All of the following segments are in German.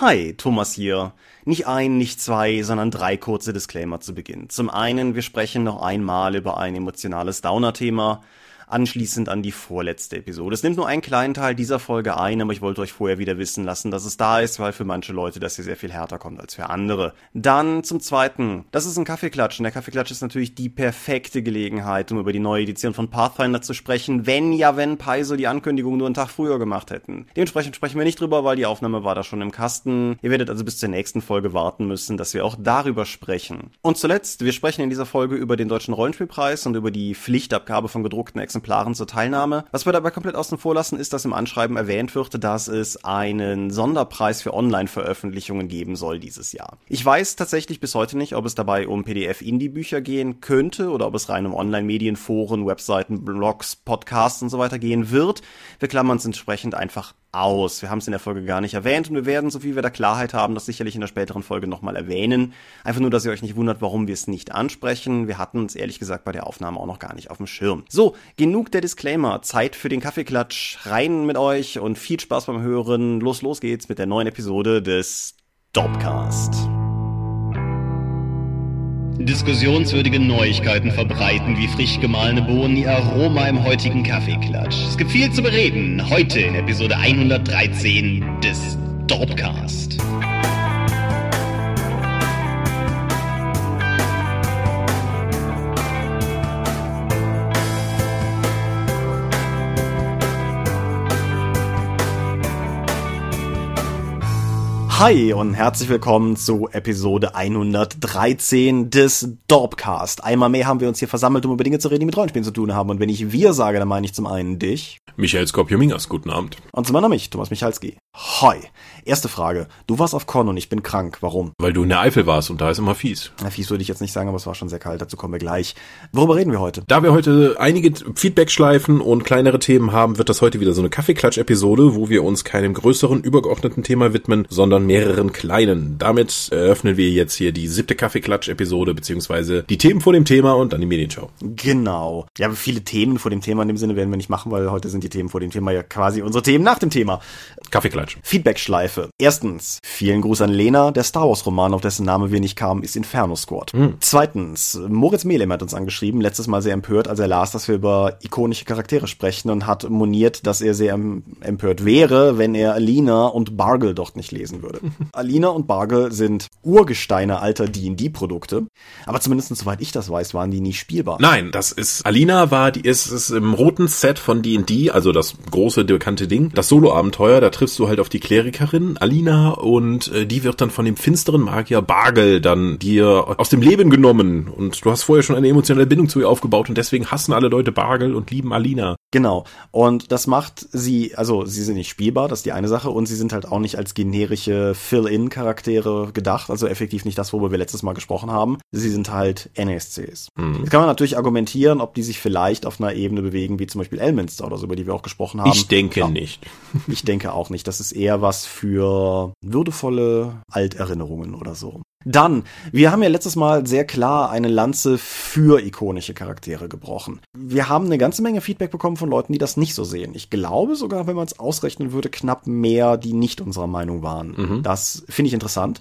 Hi, Thomas hier. Nicht ein, nicht zwei, sondern drei kurze Disclaimer zu Beginn. Zum einen, wir sprechen noch einmal über ein emotionales Downer-Thema anschließend an die vorletzte Episode. Es nimmt nur einen kleinen Teil dieser Folge ein, aber ich wollte euch vorher wieder wissen lassen, dass es da ist, weil für manche Leute das hier sehr viel härter kommt als für andere. Dann zum zweiten, das ist ein Kaffeeklatsch und der Kaffeeklatsch ist natürlich die perfekte Gelegenheit, um über die neue Edition von Pathfinder zu sprechen, wenn ja, wenn Paizo die Ankündigung nur einen Tag früher gemacht hätten. Dementsprechend sprechen wir nicht drüber, weil die Aufnahme war da schon im Kasten. Ihr werdet also bis zur nächsten Folge warten müssen, dass wir auch darüber sprechen. Und zuletzt, wir sprechen in dieser Folge über den Deutschen Rollenspielpreis und über die Pflichtabgabe von gedruckten Exemplaren Exemplaren zur Teilnahme. Was wir dabei komplett außen vor lassen, ist, dass im Anschreiben erwähnt wird, dass es einen Sonderpreis für Online-Veröffentlichungen geben soll dieses Jahr. Ich weiß tatsächlich bis heute nicht, ob es dabei um PDF-Indie-Bücher gehen könnte oder ob es rein um Online-Medien, Foren, Webseiten, Blogs, Podcasts und so weiter gehen wird. Wir klammern es entsprechend einfach aus. Wir haben es in der Folge gar nicht erwähnt und wir werden, so wie wir da Klarheit haben, das sicherlich in der späteren Folge nochmal erwähnen. Einfach nur, dass ihr euch nicht wundert, warum wir es nicht ansprechen. Wir hatten uns ehrlich gesagt bei der Aufnahme auch noch gar nicht auf dem Schirm. So, genug der Disclaimer. Zeit für den Kaffeeklatsch. Rein mit euch und viel Spaß beim Hören. Los, los geht's mit der neuen Episode des Dopcast diskussionswürdige Neuigkeiten verbreiten wie frisch gemahlene Bohnen ihr Aroma im heutigen Kaffeeklatsch. Es gibt viel zu bereden, heute in Episode 113 des Dorpcast. Hi und herzlich willkommen zu Episode 113 des Dorpcast. Einmal mehr haben wir uns hier versammelt, um über Dinge zu reden, die mit Rollenspielen zu tun haben. Und wenn ich wir sage, dann meine ich zum einen dich. Michael Skopjomingas, guten Abend. Und zum anderen mich, Thomas Michalski. Hi. Erste Frage. Du warst auf Con und ich bin krank. Warum? Weil du in der Eifel warst und da ist immer fies. Na, fies würde ich jetzt nicht sagen, aber es war schon sehr kalt. Dazu kommen wir gleich. Worüber reden wir heute? Da wir heute einige Feedback-Schleifen und kleinere Themen haben, wird das heute wieder so eine Kaffeeklatsch-Episode, wo wir uns keinem größeren, übergeordneten Thema widmen, sondern mehreren kleinen. Damit eröffnen wir jetzt hier die siebte Kaffeeklatsch-Episode, beziehungsweise die Themen vor dem Thema und dann die Medienschau. Genau. Ja, viele Themen vor dem Thema in dem Sinne werden wir nicht machen, weil heute sind die Themen vor dem Thema ja quasi unsere Themen nach dem Thema. Kaffeeklatsch. Feedback-Schleife. Erstens, vielen Gruß an Lena. Der Star Wars-Roman, auf dessen Name wir nicht kamen, ist Inferno Squad. Mhm. Zweitens, Moritz Mehlem hat uns angeschrieben, letztes Mal sehr empört, als er las, dass wir über ikonische Charaktere sprechen und hat moniert, dass er sehr empört wäre, wenn er Alina und Bargel dort nicht lesen würde. Alina und Bargel sind Urgesteine alter D&D-Produkte, aber zumindest soweit ich das weiß, waren die nie spielbar. Nein, das ist, Alina war, die ist, ist im roten Set von D&D, also das große, bekannte Ding, das Solo-Abenteuer, da triffst du halt auf die Klerikerin Alina und äh, die wird dann von dem finsteren Magier Bargel dann dir aus dem Leben genommen und du hast vorher schon eine emotionale Bindung zu ihr aufgebaut und deswegen hassen alle Leute Bargel und lieben Alina. Genau. Und das macht sie, also sie sind nicht spielbar, das ist die eine Sache und sie sind halt auch nicht als generische Fill-in Charaktere gedacht, also effektiv nicht das, worüber wir letztes Mal gesprochen haben. Sie sind halt NSCs. Mhm. Jetzt kann man natürlich argumentieren, ob die sich vielleicht auf einer Ebene bewegen, wie zum Beispiel Elminster oder so, über die wir auch gesprochen haben. Ich denke ja, nicht. ich denke auch nicht. Das ist eher was für würdevolle Alterinnerungen oder so. Dann, wir haben ja letztes Mal sehr klar eine Lanze für ikonische Charaktere gebrochen. Wir haben eine ganze Menge Feedback bekommen von Leuten, die das nicht so sehen. Ich glaube sogar, wenn man es ausrechnen würde, knapp mehr, die nicht unserer Meinung waren. Mhm. Das finde ich interessant.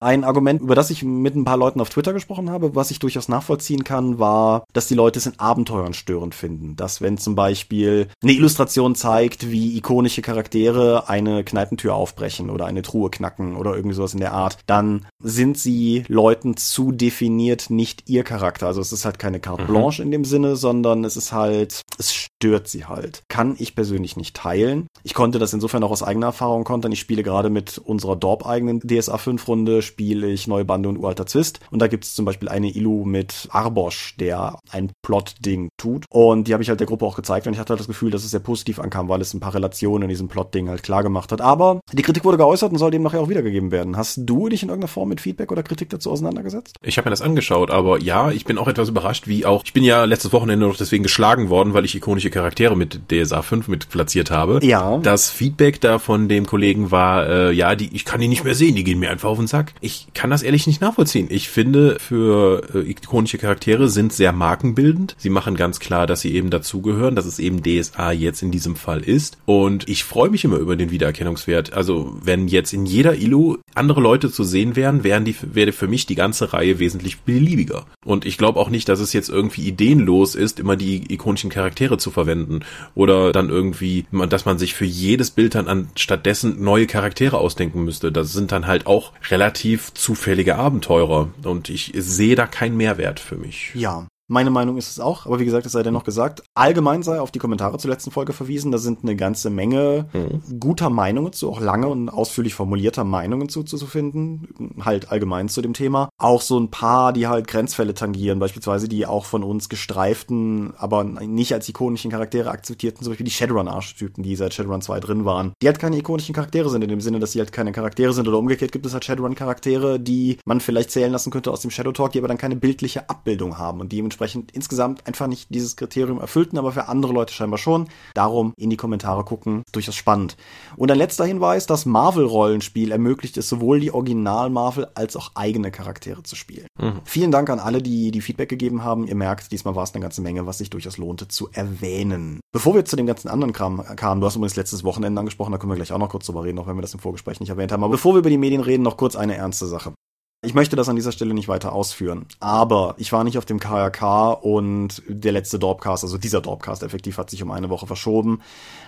Ein Argument, über das ich mit ein paar Leuten auf Twitter gesprochen habe, was ich durchaus nachvollziehen kann, war, dass die Leute es in Abenteuern störend finden. Dass wenn zum Beispiel eine Illustration zeigt, wie ikonische Charaktere eine Kneipentür aufbrechen oder eine Truhe knacken oder irgendwie sowas in der Art, dann sind sie Leuten zu definiert nicht ihr Charakter. Also es ist halt keine Carte mhm. Blanche in dem Sinne, sondern es ist halt, es stört sie halt. Kann ich persönlich nicht teilen. Ich konnte das insofern auch aus eigener Erfahrung kontern. Ich spiele gerade mit unserer Dorp-eigenen DSA 5 Runde spiele ich Neue Bande und Uralter Zwist. Und da gibt es zum Beispiel eine Illu mit Arbosch, der ein Plot-Ding tut. Und die habe ich halt der Gruppe auch gezeigt und ich hatte halt das Gefühl, dass es sehr positiv ankam, weil es ein paar Relationen in diesem Plot-Ding halt klar gemacht hat. Aber die Kritik wurde geäußert und soll dem nachher auch wiedergegeben werden. Hast du dich in irgendeiner Form mit Feedback oder Kritik dazu auseinandergesetzt? Ich habe mir das angeschaut, aber ja, ich bin auch etwas überrascht, wie auch, ich bin ja letztes Wochenende noch deswegen geschlagen worden, weil ich ikonische ikonische Charaktere mit DSA 5 mit platziert habe. Ja. Das Feedback da von dem Kollegen war, äh, ja, die, ich kann die nicht mehr sehen, die gehen mir einfach auf den Sack. Ich kann das ehrlich nicht nachvollziehen. Ich finde, für äh, ikonische Charaktere sind sehr markenbildend. Sie machen ganz klar, dass sie eben dazugehören, dass es eben DSA jetzt in diesem Fall ist. Und ich freue mich immer über den Wiedererkennungswert. Also wenn jetzt in jeder ILO andere Leute zu sehen wären, wären die, wäre für mich die ganze Reihe wesentlich beliebiger. Und ich glaube auch nicht, dass es jetzt irgendwie ideenlos ist, immer die ikonischen Charaktere zu verwenden. Oder dann irgendwie, dass man sich für jedes Bild dann an stattdessen neue Charaktere ausdenken müsste. Das sind dann halt auch relativ zufällige Abenteurer. Und ich sehe da keinen Mehrwert für mich. Ja, meine Meinung ist es auch, aber wie gesagt, es sei dennoch gesagt. Allgemein sei auf die Kommentare zur letzten Folge verwiesen. Da sind eine ganze Menge mhm. guter Meinungen zu, auch lange und ausführlich formulierter Meinungen zu, zu finden. Halt allgemein zu dem Thema. Auch so ein paar, die halt Grenzfälle tangieren, beispielsweise die auch von uns gestreiften, aber nicht als ikonischen Charaktere akzeptierten, zum Beispiel die Shadowrun-Archetypen, die seit Shadowrun 2 drin waren. Die halt keine ikonischen Charaktere sind, in dem Sinne, dass sie halt keine Charaktere sind oder umgekehrt gibt es halt Shadowrun-Charaktere, die man vielleicht zählen lassen könnte aus dem Shadow Talk, die aber dann keine bildliche Abbildung haben und dementsprechend dementsprechend insgesamt einfach nicht dieses Kriterium erfüllten, aber für andere Leute scheinbar schon. Darum in die Kommentare gucken, durchaus spannend. Und ein letzter Hinweis, das Marvel-Rollenspiel ermöglicht es sowohl die Original-Marvel als auch eigene Charaktere zu spielen. Mhm. Vielen Dank an alle, die die Feedback gegeben haben. Ihr merkt, diesmal war es eine ganze Menge, was sich durchaus lohnte zu erwähnen. Bevor wir zu dem ganzen anderen Kram kamen, du hast übrigens letztes Wochenende angesprochen, da können wir gleich auch noch kurz drüber reden, auch wenn wir das im Vorgespräch nicht erwähnt haben. Aber bevor wir über die Medien reden, noch kurz eine ernste Sache. Ich möchte das an dieser Stelle nicht weiter ausführen. Aber ich war nicht auf dem KRK und der letzte Dorpcast, also dieser Dorpcast effektiv hat sich um eine Woche verschoben.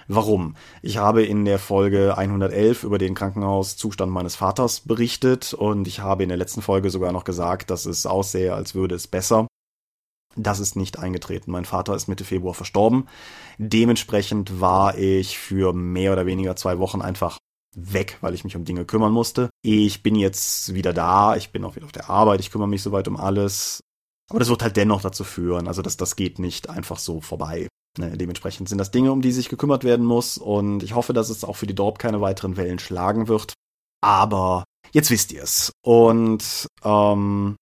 Warum? Ich habe in der Folge 111 über den Krankenhauszustand meines Vaters berichtet und ich habe in der letzten Folge sogar noch gesagt, dass es aussähe, als würde es besser. Das ist nicht eingetreten. Mein Vater ist Mitte Februar verstorben. Dementsprechend war ich für mehr oder weniger zwei Wochen einfach weg, weil ich mich um Dinge kümmern musste. Ich bin jetzt wieder da, ich bin auch wieder auf der Arbeit, ich kümmere mich soweit um alles. Aber das wird halt dennoch dazu führen, also das, das geht nicht einfach so vorbei. Ne, dementsprechend sind das Dinge, um die sich gekümmert werden muss und ich hoffe, dass es auch für die Dorp keine weiteren Wellen schlagen wird. Aber jetzt wisst ihr es. Und ähm,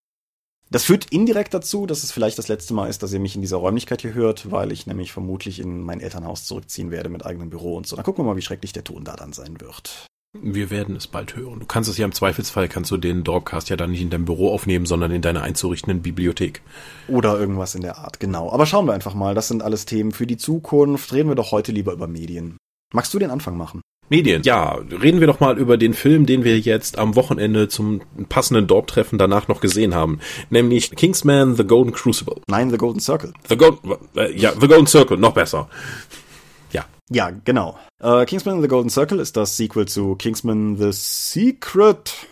das führt indirekt dazu, dass es vielleicht das letzte Mal ist, dass ihr mich in dieser Räumlichkeit hier hört, weil ich nämlich vermutlich in mein Elternhaus zurückziehen werde mit eigenem Büro und so. Dann gucken wir mal, wie schrecklich der Ton da dann sein wird. Wir werden es bald hören. Du kannst es ja im Zweifelsfall, kannst du den Dorpcast ja dann nicht in deinem Büro aufnehmen, sondern in deiner einzurichtenden Bibliothek. Oder irgendwas in der Art, genau. Aber schauen wir einfach mal, das sind alles Themen für die Zukunft. Reden wir doch heute lieber über Medien. Magst du den Anfang machen? Medien. Ja, reden wir doch mal über den Film, den wir jetzt am Wochenende zum passenden Dorp-Treffen danach noch gesehen haben. Nämlich Kingsman The Golden Crucible. Nein, The Golden Circle. The Golden, äh, ja, The Golden Circle, noch besser. Ja. Ja, genau. Uh, Kingsman The Golden Circle ist das Sequel zu Kingsman The Secret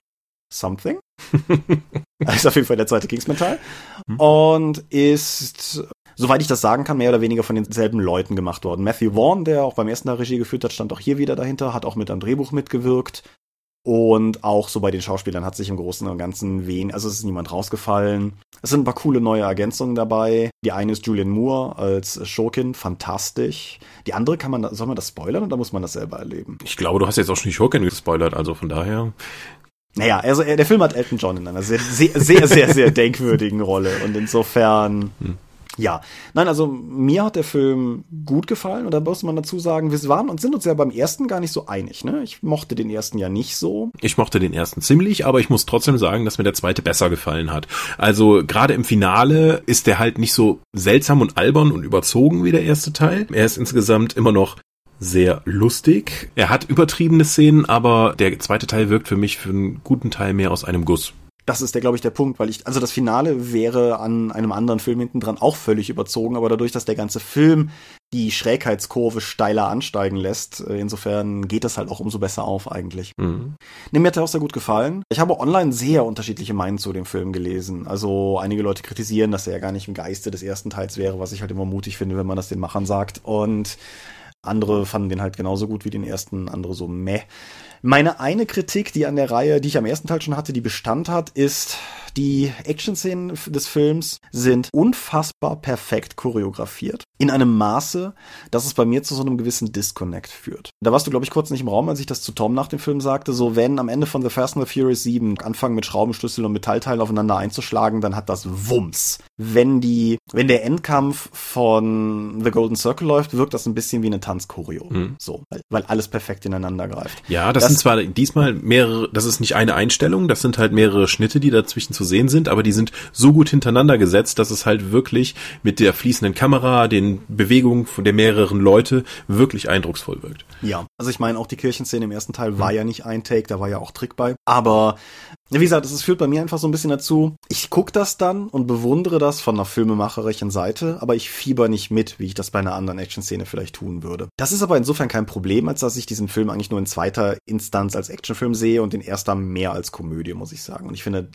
Something. ist auf jeden Fall der zweite Kingsman-Teil. Hm. Und ist soweit ich das sagen kann, mehr oder weniger von denselben Leuten gemacht worden. Matthew Vaughn, der auch beim ersten Teil Regie geführt hat, stand auch hier wieder dahinter, hat auch mit am Drehbuch mitgewirkt. Und auch so bei den Schauspielern hat sich im Großen und Ganzen wen, also es ist niemand rausgefallen. Es sind ein paar coole neue Ergänzungen dabei. Die eine ist Julian Moore als Schurkin, fantastisch. Die andere kann man, soll man das spoilern oder muss man das selber erleben? Ich glaube, du hast jetzt auch schon die Schurkin gespoilert, also von daher. Naja, also der Film hat Elton John in einer sehr, sehr, sehr, sehr, sehr denkwürdigen Rolle und insofern. Hm. Ja, nein, also mir hat der Film gut gefallen und da muss man dazu sagen, wir waren und sind uns ja beim ersten gar nicht so einig. Ne? Ich mochte den ersten ja nicht so. Ich mochte den ersten ziemlich, aber ich muss trotzdem sagen, dass mir der zweite besser gefallen hat. Also gerade im Finale ist der halt nicht so seltsam und albern und überzogen wie der erste Teil. Er ist insgesamt immer noch sehr lustig. Er hat übertriebene Szenen, aber der zweite Teil wirkt für mich für einen guten Teil mehr aus einem Guss das ist der, glaube ich, der Punkt, weil ich, also das Finale wäre an einem anderen Film hinten dran auch völlig überzogen, aber dadurch, dass der ganze Film die Schrägheitskurve steiler ansteigen lässt, äh, insofern geht das halt auch umso besser auf eigentlich. Mhm. Nee, mir hat er auch sehr gut gefallen. Ich habe online sehr unterschiedliche Meinungen zu dem Film gelesen. Also einige Leute kritisieren, dass er ja gar nicht im Geiste des ersten Teils wäre, was ich halt immer mutig finde, wenn man das den Machern sagt. Und andere fanden den halt genauso gut wie den ersten, andere so meh. Meine eine Kritik, die an der Reihe, die ich am ersten Teil schon hatte, die Bestand hat, ist, die Action-Szenen des Films sind unfassbar perfekt choreografiert. In einem Maße, dass es bei mir zu so einem gewissen Disconnect führt. Da warst du, glaube ich, kurz nicht im Raum, als ich das zu Tom nach dem Film sagte, so wenn am Ende von The Fast and the Furious 7 anfangen mit Schraubenschlüssel und Metallteilen aufeinander einzuschlagen, dann hat das Wumms. Wenn die, wenn der Endkampf von The Golden Circle läuft, wirkt das ein bisschen wie eine Tanzchoreo. Mhm. So, weil, weil, alles perfekt ineinander greift. Ja, das, das sind zwar diesmal mehrere, das ist nicht eine Einstellung, das sind halt mehrere Schnitte, die dazwischen zu sehen sind, aber die sind so gut hintereinander gesetzt, dass es halt wirklich mit der fließenden Kamera, den Bewegungen von der mehreren Leute wirklich eindrucksvoll wirkt. Ja, also ich meine, auch die Kirchenszene im ersten Teil war mhm. ja nicht ein Take, da war ja auch Trick bei. Aber wie gesagt, es führt bei mir einfach so ein bisschen dazu, ich gucke das dann und bewundere das von einer filmemacherischen Seite, aber ich fieber nicht mit, wie ich das bei einer anderen Action-Szene vielleicht tun würde. Das ist aber insofern kein Problem, als dass ich diesen Film eigentlich nur in zweiter Instanz als Actionfilm sehe und in erster mehr als Komödie, muss ich sagen. Und ich finde,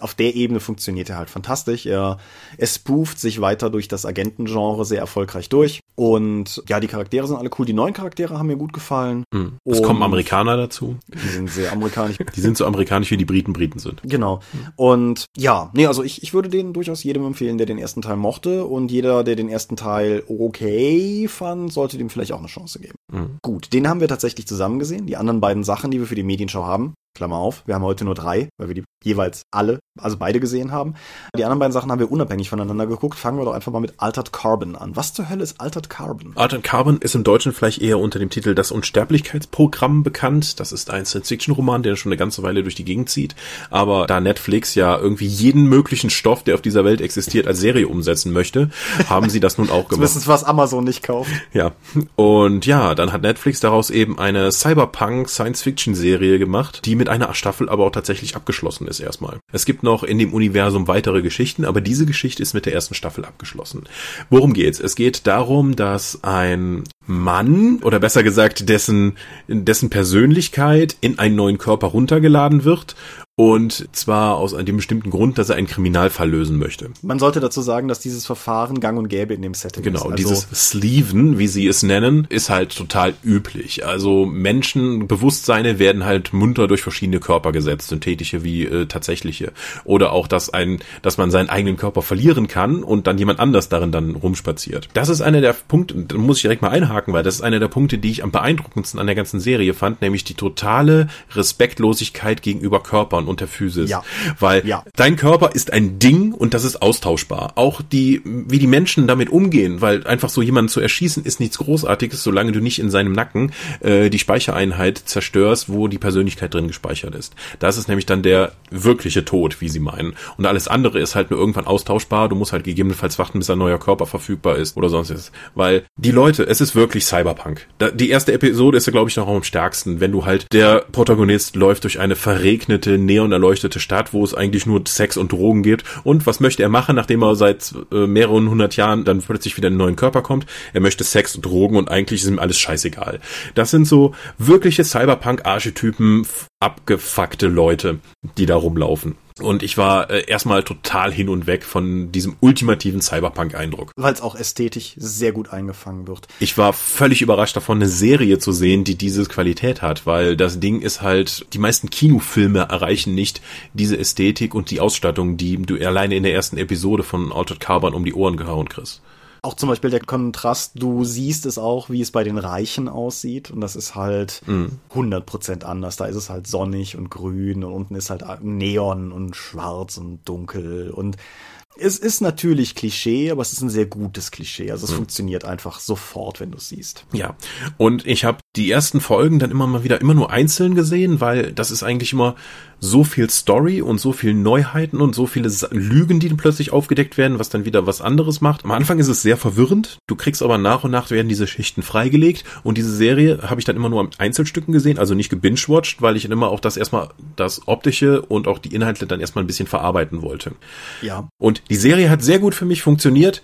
auf der Ebene funktioniert er halt fantastisch. Er, er spooft sich weiter durch das Agentengenre sehr erfolgreich durch. Und ja, die Charaktere sind alle cool. Die neuen Charaktere haben mir gut gefallen. Hm. Es kommen Amerikaner dazu. Die sind sehr amerikanisch. die sind so amerikanisch, wie die Briten Briten sind. Genau. Und ja, nee, also ich, ich würde den durchaus jedem empfehlen, der den ersten Teil mochte. Und jeder, der den ersten Teil okay fand, sollte dem vielleicht auch eine Chance geben. Mhm. Gut, den haben wir tatsächlich zusammen gesehen. Die anderen beiden Sachen, die wir für die Medienschau haben, Klammer auf, wir haben heute nur drei, weil wir die jeweils alle, also beide gesehen haben. Die anderen beiden Sachen haben wir unabhängig voneinander geguckt. Fangen wir doch einfach mal mit Altered Carbon an. Was zur Hölle ist Altered Carbon? Altered Carbon ist im Deutschen vielleicht eher unter dem Titel Das Unsterblichkeitsprogramm bekannt. Das ist ein Science-Fiction-Roman, der schon eine ganze Weile durch die Gegend zieht. Aber da Netflix ja irgendwie jeden möglichen Stoff, der auf dieser Welt existiert, als Serie umsetzen möchte, haben sie das nun auch gemacht. Das ist was Amazon nicht kauft. Ja. Und ja, dann hat Netflix daraus eben eine Cyberpunk-Science-Fiction-Serie gemacht, die mit mit einer Staffel aber auch tatsächlich abgeschlossen ist erstmal. Es gibt noch in dem Universum weitere Geschichten, aber diese Geschichte ist mit der ersten Staffel abgeschlossen. Worum geht's? Es geht darum, dass ein Mann oder besser gesagt dessen dessen Persönlichkeit in einen neuen Körper runtergeladen wird und zwar aus einem bestimmten Grund, dass er einen Kriminalfall lösen möchte. Man sollte dazu sagen, dass dieses Verfahren gang und gäbe in dem Setting genau, ist. Genau, also dieses Sleeven, wie sie es nennen, ist halt total üblich. Also Menschen, Bewusstseine werden halt munter durch verschiedene Körper gesetzt, synthetische wie äh, tatsächliche. Oder auch, dass ein, dass man seinen eigenen Körper verlieren kann und dann jemand anders darin dann rumspaziert. Das ist einer der Punkte, da muss ich direkt mal einhaken, weil das ist einer der Punkte, die ich am beeindruckendsten an der ganzen Serie fand, nämlich die totale Respektlosigkeit gegenüber Körpern und der Physis. Ja. Weil ja. dein Körper ist ein Ding und das ist austauschbar. Auch die, wie die Menschen damit umgehen, weil einfach so jemanden zu erschießen ist nichts Großartiges, solange du nicht in seinem Nacken äh, die Speichereinheit zerstörst, wo die Persönlichkeit drin gespeichert ist. Das ist nämlich dann der wirkliche Tod, wie sie meinen. Und alles andere ist halt nur irgendwann austauschbar. Du musst halt gegebenenfalls warten, bis ein neuer Körper verfügbar ist oder sonstiges. Weil die Leute, es ist wirklich Cyberpunk. Da, die erste Episode ist ja, glaube ich, noch am stärksten, wenn du halt, der Protagonist läuft durch eine verregnete, neon erleuchtete Stadt, wo es eigentlich nur Sex und Drogen gibt. Und was möchte er machen, nachdem er seit äh, mehreren hundert Jahren dann plötzlich wieder in einen neuen Körper kommt? Er möchte Sex und Drogen und eigentlich ist ihm alles scheißegal. Das sind so wirkliche Cyberpunk-Archetypen, abgefuckte Leute, die da rumlaufen. Und ich war äh, erstmal total hin und weg von diesem ultimativen Cyberpunk-Eindruck. Weil es auch ästhetisch sehr gut eingefangen wird. Ich war völlig überrascht davon, eine Serie zu sehen, die diese Qualität hat, weil das Ding ist halt, die meisten Kinofilme erreichen nicht diese Ästhetik und die Ausstattung, die du alleine in der ersten Episode von Altered Carbon um die Ohren gehauen kriegst auch zum Beispiel der Kontrast, du siehst es auch, wie es bei den Reichen aussieht. Und das ist halt mhm. 100% anders. Da ist es halt sonnig und grün und unten ist halt Neon und schwarz und dunkel und es ist natürlich Klischee, aber es ist ein sehr gutes Klischee. Also es mhm. funktioniert einfach sofort, wenn du es siehst. Ja. Und ich habe die ersten Folgen dann immer mal wieder immer nur einzeln gesehen, weil das ist eigentlich immer so viel Story und so viel Neuheiten und so viele Lügen, die dann plötzlich aufgedeckt werden, was dann wieder was anderes macht. Am Anfang ist es sehr verwirrend. Du kriegst aber nach und nach werden diese Schichten freigelegt und diese Serie habe ich dann immer nur am Einzelstücken gesehen, also nicht gebingewatcht, weil ich dann immer auch das erstmal das optische und auch die Inhalte dann erstmal ein bisschen verarbeiten wollte. Ja. Und die Serie hat sehr gut für mich funktioniert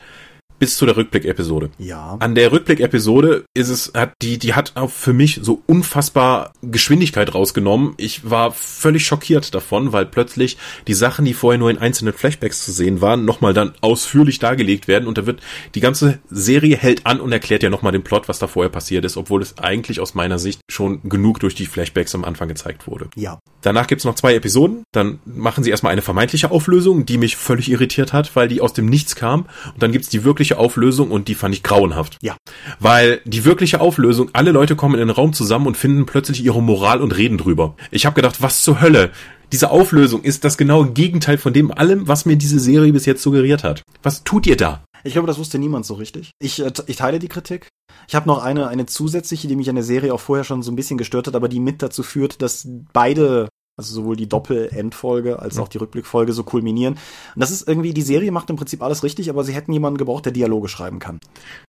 bis zu der Rückblick-Episode. Ja. An der Rückblick-Episode ist es, hat die, die hat für mich so unfassbar Geschwindigkeit rausgenommen. Ich war völlig schockiert davon, weil plötzlich die Sachen, die vorher nur in einzelnen Flashbacks zu sehen waren, nochmal dann ausführlich dargelegt werden und da wird die ganze Serie hält an und erklärt ja nochmal den Plot, was da vorher passiert ist, obwohl es eigentlich aus meiner Sicht schon genug durch die Flashbacks am Anfang gezeigt wurde. Ja. Danach gibt's noch zwei Episoden, dann machen sie erstmal eine vermeintliche Auflösung, die mich völlig irritiert hat, weil die aus dem Nichts kam und dann gibt's die wirkliche wirkliche Auflösung und die fand ich grauenhaft. Ja. Weil die wirkliche Auflösung, alle Leute kommen in den Raum zusammen und finden plötzlich ihre Moral und reden drüber. Ich habe gedacht, was zur Hölle? Diese Auflösung ist das genaue Gegenteil von dem allem, was mir diese Serie bis jetzt suggeriert hat. Was tut ihr da? Ich glaube, das wusste niemand so richtig. Ich, äh, ich teile die Kritik. Ich habe noch eine, eine zusätzliche, die mich an der Serie auch vorher schon so ein bisschen gestört hat, aber die mit dazu führt, dass beide also sowohl die Doppel-Endfolge als auch die Rückblickfolge so kulminieren. Und das ist irgendwie, die Serie macht im Prinzip alles richtig, aber sie hätten jemanden gebraucht, der Dialoge schreiben kann.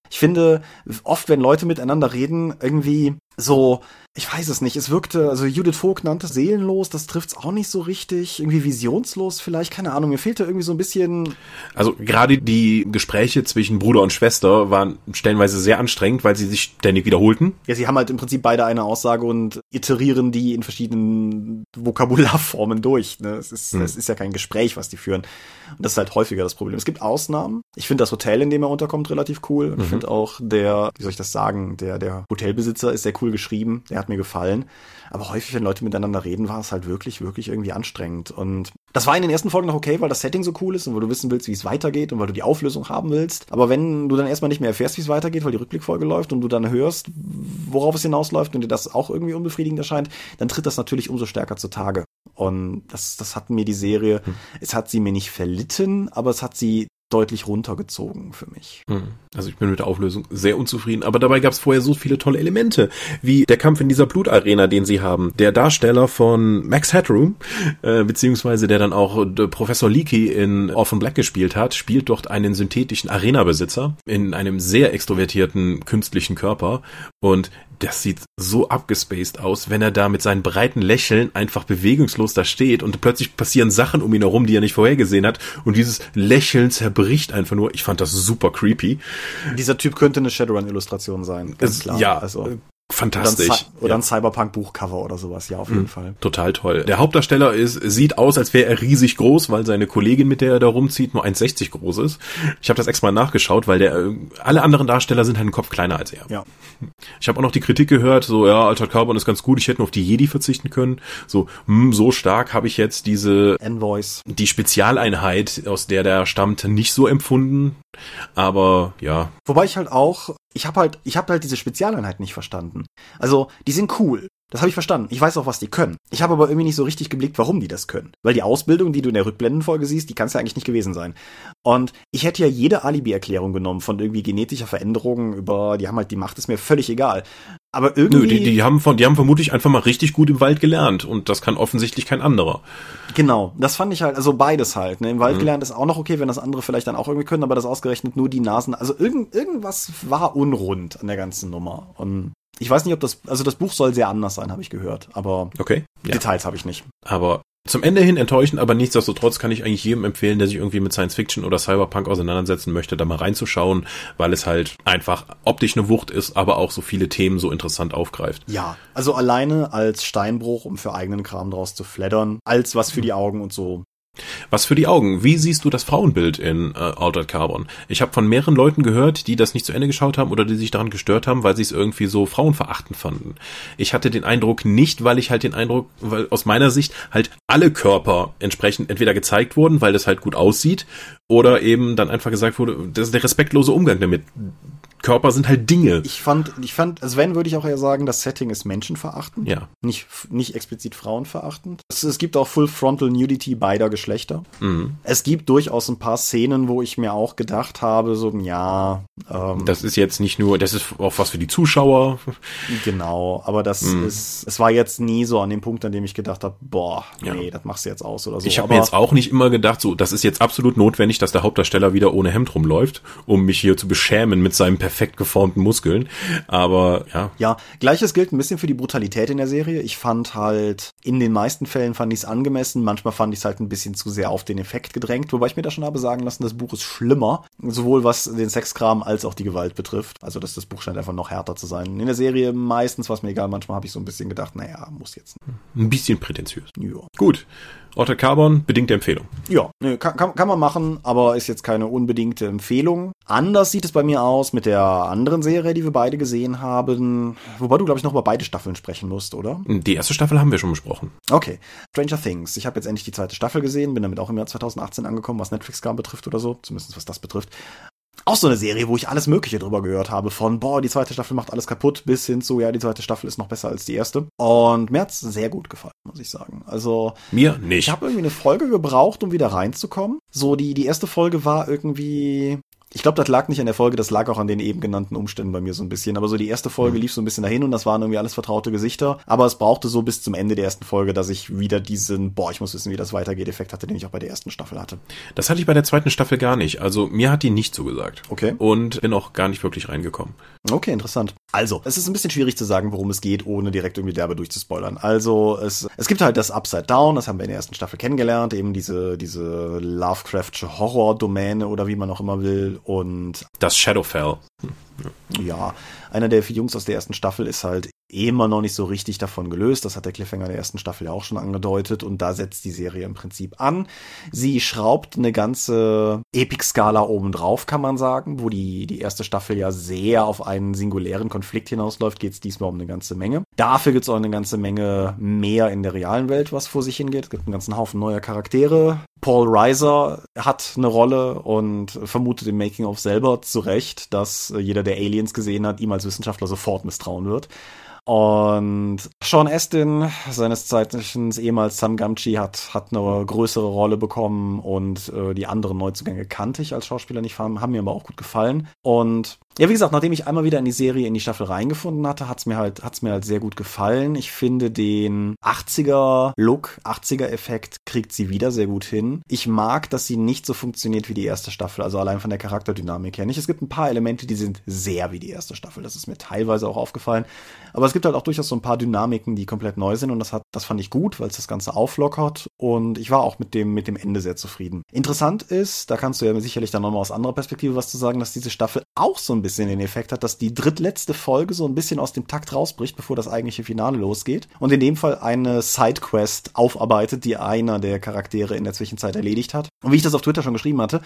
Ich finde, oft, wenn Leute miteinander reden, irgendwie so, ich weiß es nicht, es wirkte, also Judith Vogt nannte seelenlos, das trifft's auch nicht so richtig, irgendwie visionslos vielleicht, keine Ahnung, mir fehlte irgendwie so ein bisschen. Also gerade die Gespräche zwischen Bruder und Schwester waren stellenweise sehr anstrengend, weil sie sich ständig wiederholten. Ja, sie haben halt im Prinzip beide eine Aussage und iterieren die in verschiedenen Vokabularformen durch. Ne? Es, ist, hm. es ist ja kein Gespräch, was die führen. Und das ist halt häufiger das Problem. Es gibt Ausnahmen. Ich finde das Hotel, in dem er unterkommt, relativ cool. Mhm. Ich finde auch der, wie soll ich das sagen, der, der Hotelbesitzer ist sehr cool geschrieben. Der hat mir gefallen. Aber häufig, wenn Leute miteinander reden, war es halt wirklich, wirklich irgendwie anstrengend. Und das war in den ersten Folgen noch okay, weil das Setting so cool ist und weil du wissen willst, wie es weitergeht und weil du die Auflösung haben willst. Aber wenn du dann erstmal nicht mehr erfährst, wie es weitergeht, weil die Rückblickfolge läuft und du dann hörst, worauf es hinausläuft und dir das auch irgendwie unbefriedigend erscheint, dann tritt das natürlich umso stärker zutage. Und das, das hat mir die Serie, hm. es hat sie mir nicht verlitten, aber es hat sie deutlich runtergezogen für mich. Hm. Also ich bin mit der Auflösung sehr unzufrieden, aber dabei gab es vorher so viele tolle Elemente, wie der Kampf in dieser Blutarena, den sie haben. Der Darsteller von Max Headroom, äh, beziehungsweise der dann auch äh, Professor Leakey in Orphan Black gespielt hat, spielt dort einen synthetischen Arena-Besitzer in einem sehr extrovertierten künstlichen Körper und das sieht so abgespaced aus, wenn er da mit seinen breiten Lächeln einfach bewegungslos da steht und plötzlich passieren Sachen um ihn herum, die er nicht vorhergesehen hat und dieses Lächeln zerbricht einfach nur. Ich fand das super creepy. Dieser Typ könnte eine Shadowrun-Illustration sein, ganz klar. Ja, also fantastisch. Oder ein, oder ja. ein Cyberpunk-Buchcover oder sowas, ja, auf jeden mhm, Fall. Total toll. Der Hauptdarsteller ist, sieht aus, als wäre er riesig groß, weil seine Kollegin, mit der er da rumzieht, nur 1,60 groß ist. Ich habe das extra mal nachgeschaut, weil der alle anderen Darsteller sind halt einen Kopf kleiner als er. Ja. Ich habe auch noch die Kritik gehört, so, ja, Altered Carbon ist ganz gut, ich hätte nur auf die Jedi verzichten können. So, hm, so stark habe ich jetzt diese Envoys. Die Spezialeinheit, aus der der stammt, nicht so empfunden. Aber ja. Wobei ich halt auch, ich habe halt, ich habe halt diese Spezialeinheit nicht verstanden. Also, die sind cool. Das habe ich verstanden. Ich weiß auch, was die können. Ich habe aber irgendwie nicht so richtig geblickt, warum die das können. Weil die Ausbildung, die du in der Rückblendenfolge siehst, die kann es ja eigentlich nicht gewesen sein. Und ich hätte ja jede Alibi-Erklärung genommen von irgendwie genetischer Veränderungen über, die haben halt die Macht, ist mir völlig egal. Aber irgendwie. Nö, die, die haben von, die haben vermutlich einfach mal richtig gut im Wald gelernt und das kann offensichtlich kein anderer. Genau, das fand ich halt, also beides halt. Ne? Im Wald mhm. gelernt ist auch noch okay, wenn das andere vielleicht dann auch irgendwie können, aber das ausgerechnet nur die Nasen. Also irgend, irgendwas war unrund an der ganzen Nummer. Und ich weiß nicht, ob das, also das Buch soll sehr anders sein, habe ich gehört, aber okay, ja. Details habe ich nicht. Aber zum Ende hin enttäuschend, aber nichtsdestotrotz kann ich eigentlich jedem empfehlen, der sich irgendwie mit Science Fiction oder Cyberpunk auseinandersetzen möchte, da mal reinzuschauen, weil es halt einfach optisch eine Wucht ist, aber auch so viele Themen so interessant aufgreift. Ja, also alleine als Steinbruch, um für eigenen Kram draus zu flattern, als was für die Augen und so was für die Augen. Wie siehst du das Frauenbild in äh, Altered Carbon? Ich habe von mehreren Leuten gehört, die das nicht zu Ende geschaut haben oder die sich daran gestört haben, weil sie es irgendwie so frauenverachtend fanden. Ich hatte den Eindruck nicht, weil ich halt den Eindruck, weil aus meiner Sicht halt alle Körper entsprechend entweder gezeigt wurden, weil das halt gut aussieht, oder eben dann einfach gesagt wurde, das ist der respektlose Umgang damit. Körper sind halt Dinge. Ich fand, ich fand, wenn würde ich auch eher sagen, das Setting ist menschenverachtend. Ja. Nicht, nicht explizit frauenverachtend. Es, es gibt auch Full Frontal Nudity beider Geschlechter. Mhm. Es gibt durchaus ein paar Szenen, wo ich mir auch gedacht habe, so, ja. Ähm, das ist jetzt nicht nur, das ist auch was für die Zuschauer. Genau, aber das mhm. ist, es war jetzt nie so an dem Punkt, an dem ich gedacht habe, boah, nee, ja. das machst du jetzt aus oder so. Ich habe mir jetzt auch nicht immer gedacht, so, das ist jetzt absolut notwendig, dass der Hauptdarsteller wieder ohne Hemd rumläuft, um mich hier zu beschämen mit seinem perfekten perfekt geformten Muskeln. Aber ja. Ja, gleiches gilt ein bisschen für die Brutalität in der Serie. Ich fand halt, in den meisten Fällen fand ich es angemessen, manchmal fand ich es halt ein bisschen zu sehr auf den Effekt gedrängt, wobei ich mir da schon habe sagen lassen, das Buch ist schlimmer, sowohl was den Sexkram als auch die Gewalt betrifft. Also dass das Buch scheint einfach noch härter zu sein. In der Serie meistens war es mir egal, manchmal habe ich so ein bisschen gedacht, naja, muss jetzt. Ein bisschen prätentiös. Ja. Gut. Orte Carbon, bedingte Empfehlung. Ja, kann, kann, kann man machen, aber ist jetzt keine unbedingte Empfehlung. Anders sieht es bei mir aus mit der anderen Serie, die wir beide gesehen haben. Wobei du, glaube ich, noch über beide Staffeln sprechen musst, oder? Die erste Staffel haben wir schon besprochen. Okay. Stranger Things. Ich habe jetzt endlich die zweite Staffel gesehen, bin damit auch im Jahr 2018 angekommen, was Netflix-Kram betrifft oder so. Zumindest was das betrifft. Auch so eine Serie, wo ich alles Mögliche drüber gehört habe. Von, boah, die zweite Staffel macht alles kaputt, bis hin zu, ja, die zweite Staffel ist noch besser als die erste. Und mir hat's sehr gut gefallen, muss ich sagen. Also. Mir nicht. Ich habe irgendwie eine Folge gebraucht, um wieder reinzukommen. So, die, die erste Folge war irgendwie, ich glaube, das lag nicht an der Folge, das lag auch an den eben genannten Umständen bei mir so ein bisschen. Aber so die erste Folge mhm. lief so ein bisschen dahin und das waren irgendwie alles vertraute Gesichter. Aber es brauchte so bis zum Ende der ersten Folge, dass ich wieder diesen, boah, ich muss wissen, wie das weitergeht, Effekt hatte, den ich auch bei der ersten Staffel hatte. Das hatte ich bei der zweiten Staffel gar nicht. Also mir hat die nicht zugesagt. Okay. Und bin auch gar nicht wirklich reingekommen. Okay, interessant. Also, es ist ein bisschen schwierig zu sagen, worum es geht, ohne direkt irgendwie derbe durchzuspoilern. Also, es, es gibt halt das Upside Down, das haben wir in der ersten Staffel kennengelernt, eben diese, diese Lovecraftsche Horror-Domäne oder wie man auch immer will. Und das Shadowfell. Ja, einer der vier Jungs aus der ersten Staffel ist halt immer noch nicht so richtig davon gelöst. Das hat der Cliffhanger der ersten Staffel ja auch schon angedeutet und da setzt die Serie im Prinzip an. Sie schraubt eine ganze Epic-Skala obendrauf, kann man sagen, wo die, die erste Staffel ja sehr auf einen singulären Konflikt hinausläuft, geht es diesmal um eine ganze Menge. Dafür gibt es auch eine ganze Menge mehr in der realen Welt, was vor sich hingeht. Es gibt einen ganzen Haufen neuer Charaktere. Paul Reiser hat eine Rolle und vermutet im Making-of selber zu Recht, dass jeder, der Aliens gesehen hat, ihm als Wissenschaftler sofort misstrauen wird. Und Sean Astin, seines Zeichens ehemals Sam Gamgee, hat, hat eine größere Rolle bekommen und äh, die anderen Neuzugänge kannte ich als Schauspieler nicht, haben mir aber auch gut gefallen. Und ja, wie gesagt, nachdem ich einmal wieder in die Serie, in die Staffel reingefunden hatte, hat's mir halt, hat's mir halt sehr gut gefallen. Ich finde den 80er Look, 80er Effekt kriegt sie wieder sehr gut hin. Ich mag, dass sie nicht so funktioniert wie die erste Staffel, also allein von der Charakterdynamik her nicht. Es gibt ein paar Elemente, die sind sehr wie die erste Staffel. Das ist mir teilweise auch aufgefallen. Aber es gibt halt auch durchaus so ein paar Dynamiken, die komplett neu sind und das hat, das fand ich gut, weil es das Ganze auflockert und ich war auch mit dem, mit dem Ende sehr zufrieden. Interessant ist, da kannst du ja sicherlich dann nochmal aus anderer Perspektive was zu sagen, dass diese Staffel auch so ein bisschen den Effekt hat, dass die drittletzte Folge so ein bisschen aus dem Takt rausbricht, bevor das eigentliche Finale losgeht. Und in dem Fall eine Sidequest aufarbeitet, die einer der Charaktere in der Zwischenzeit erledigt hat. Und wie ich das auf Twitter schon geschrieben hatte,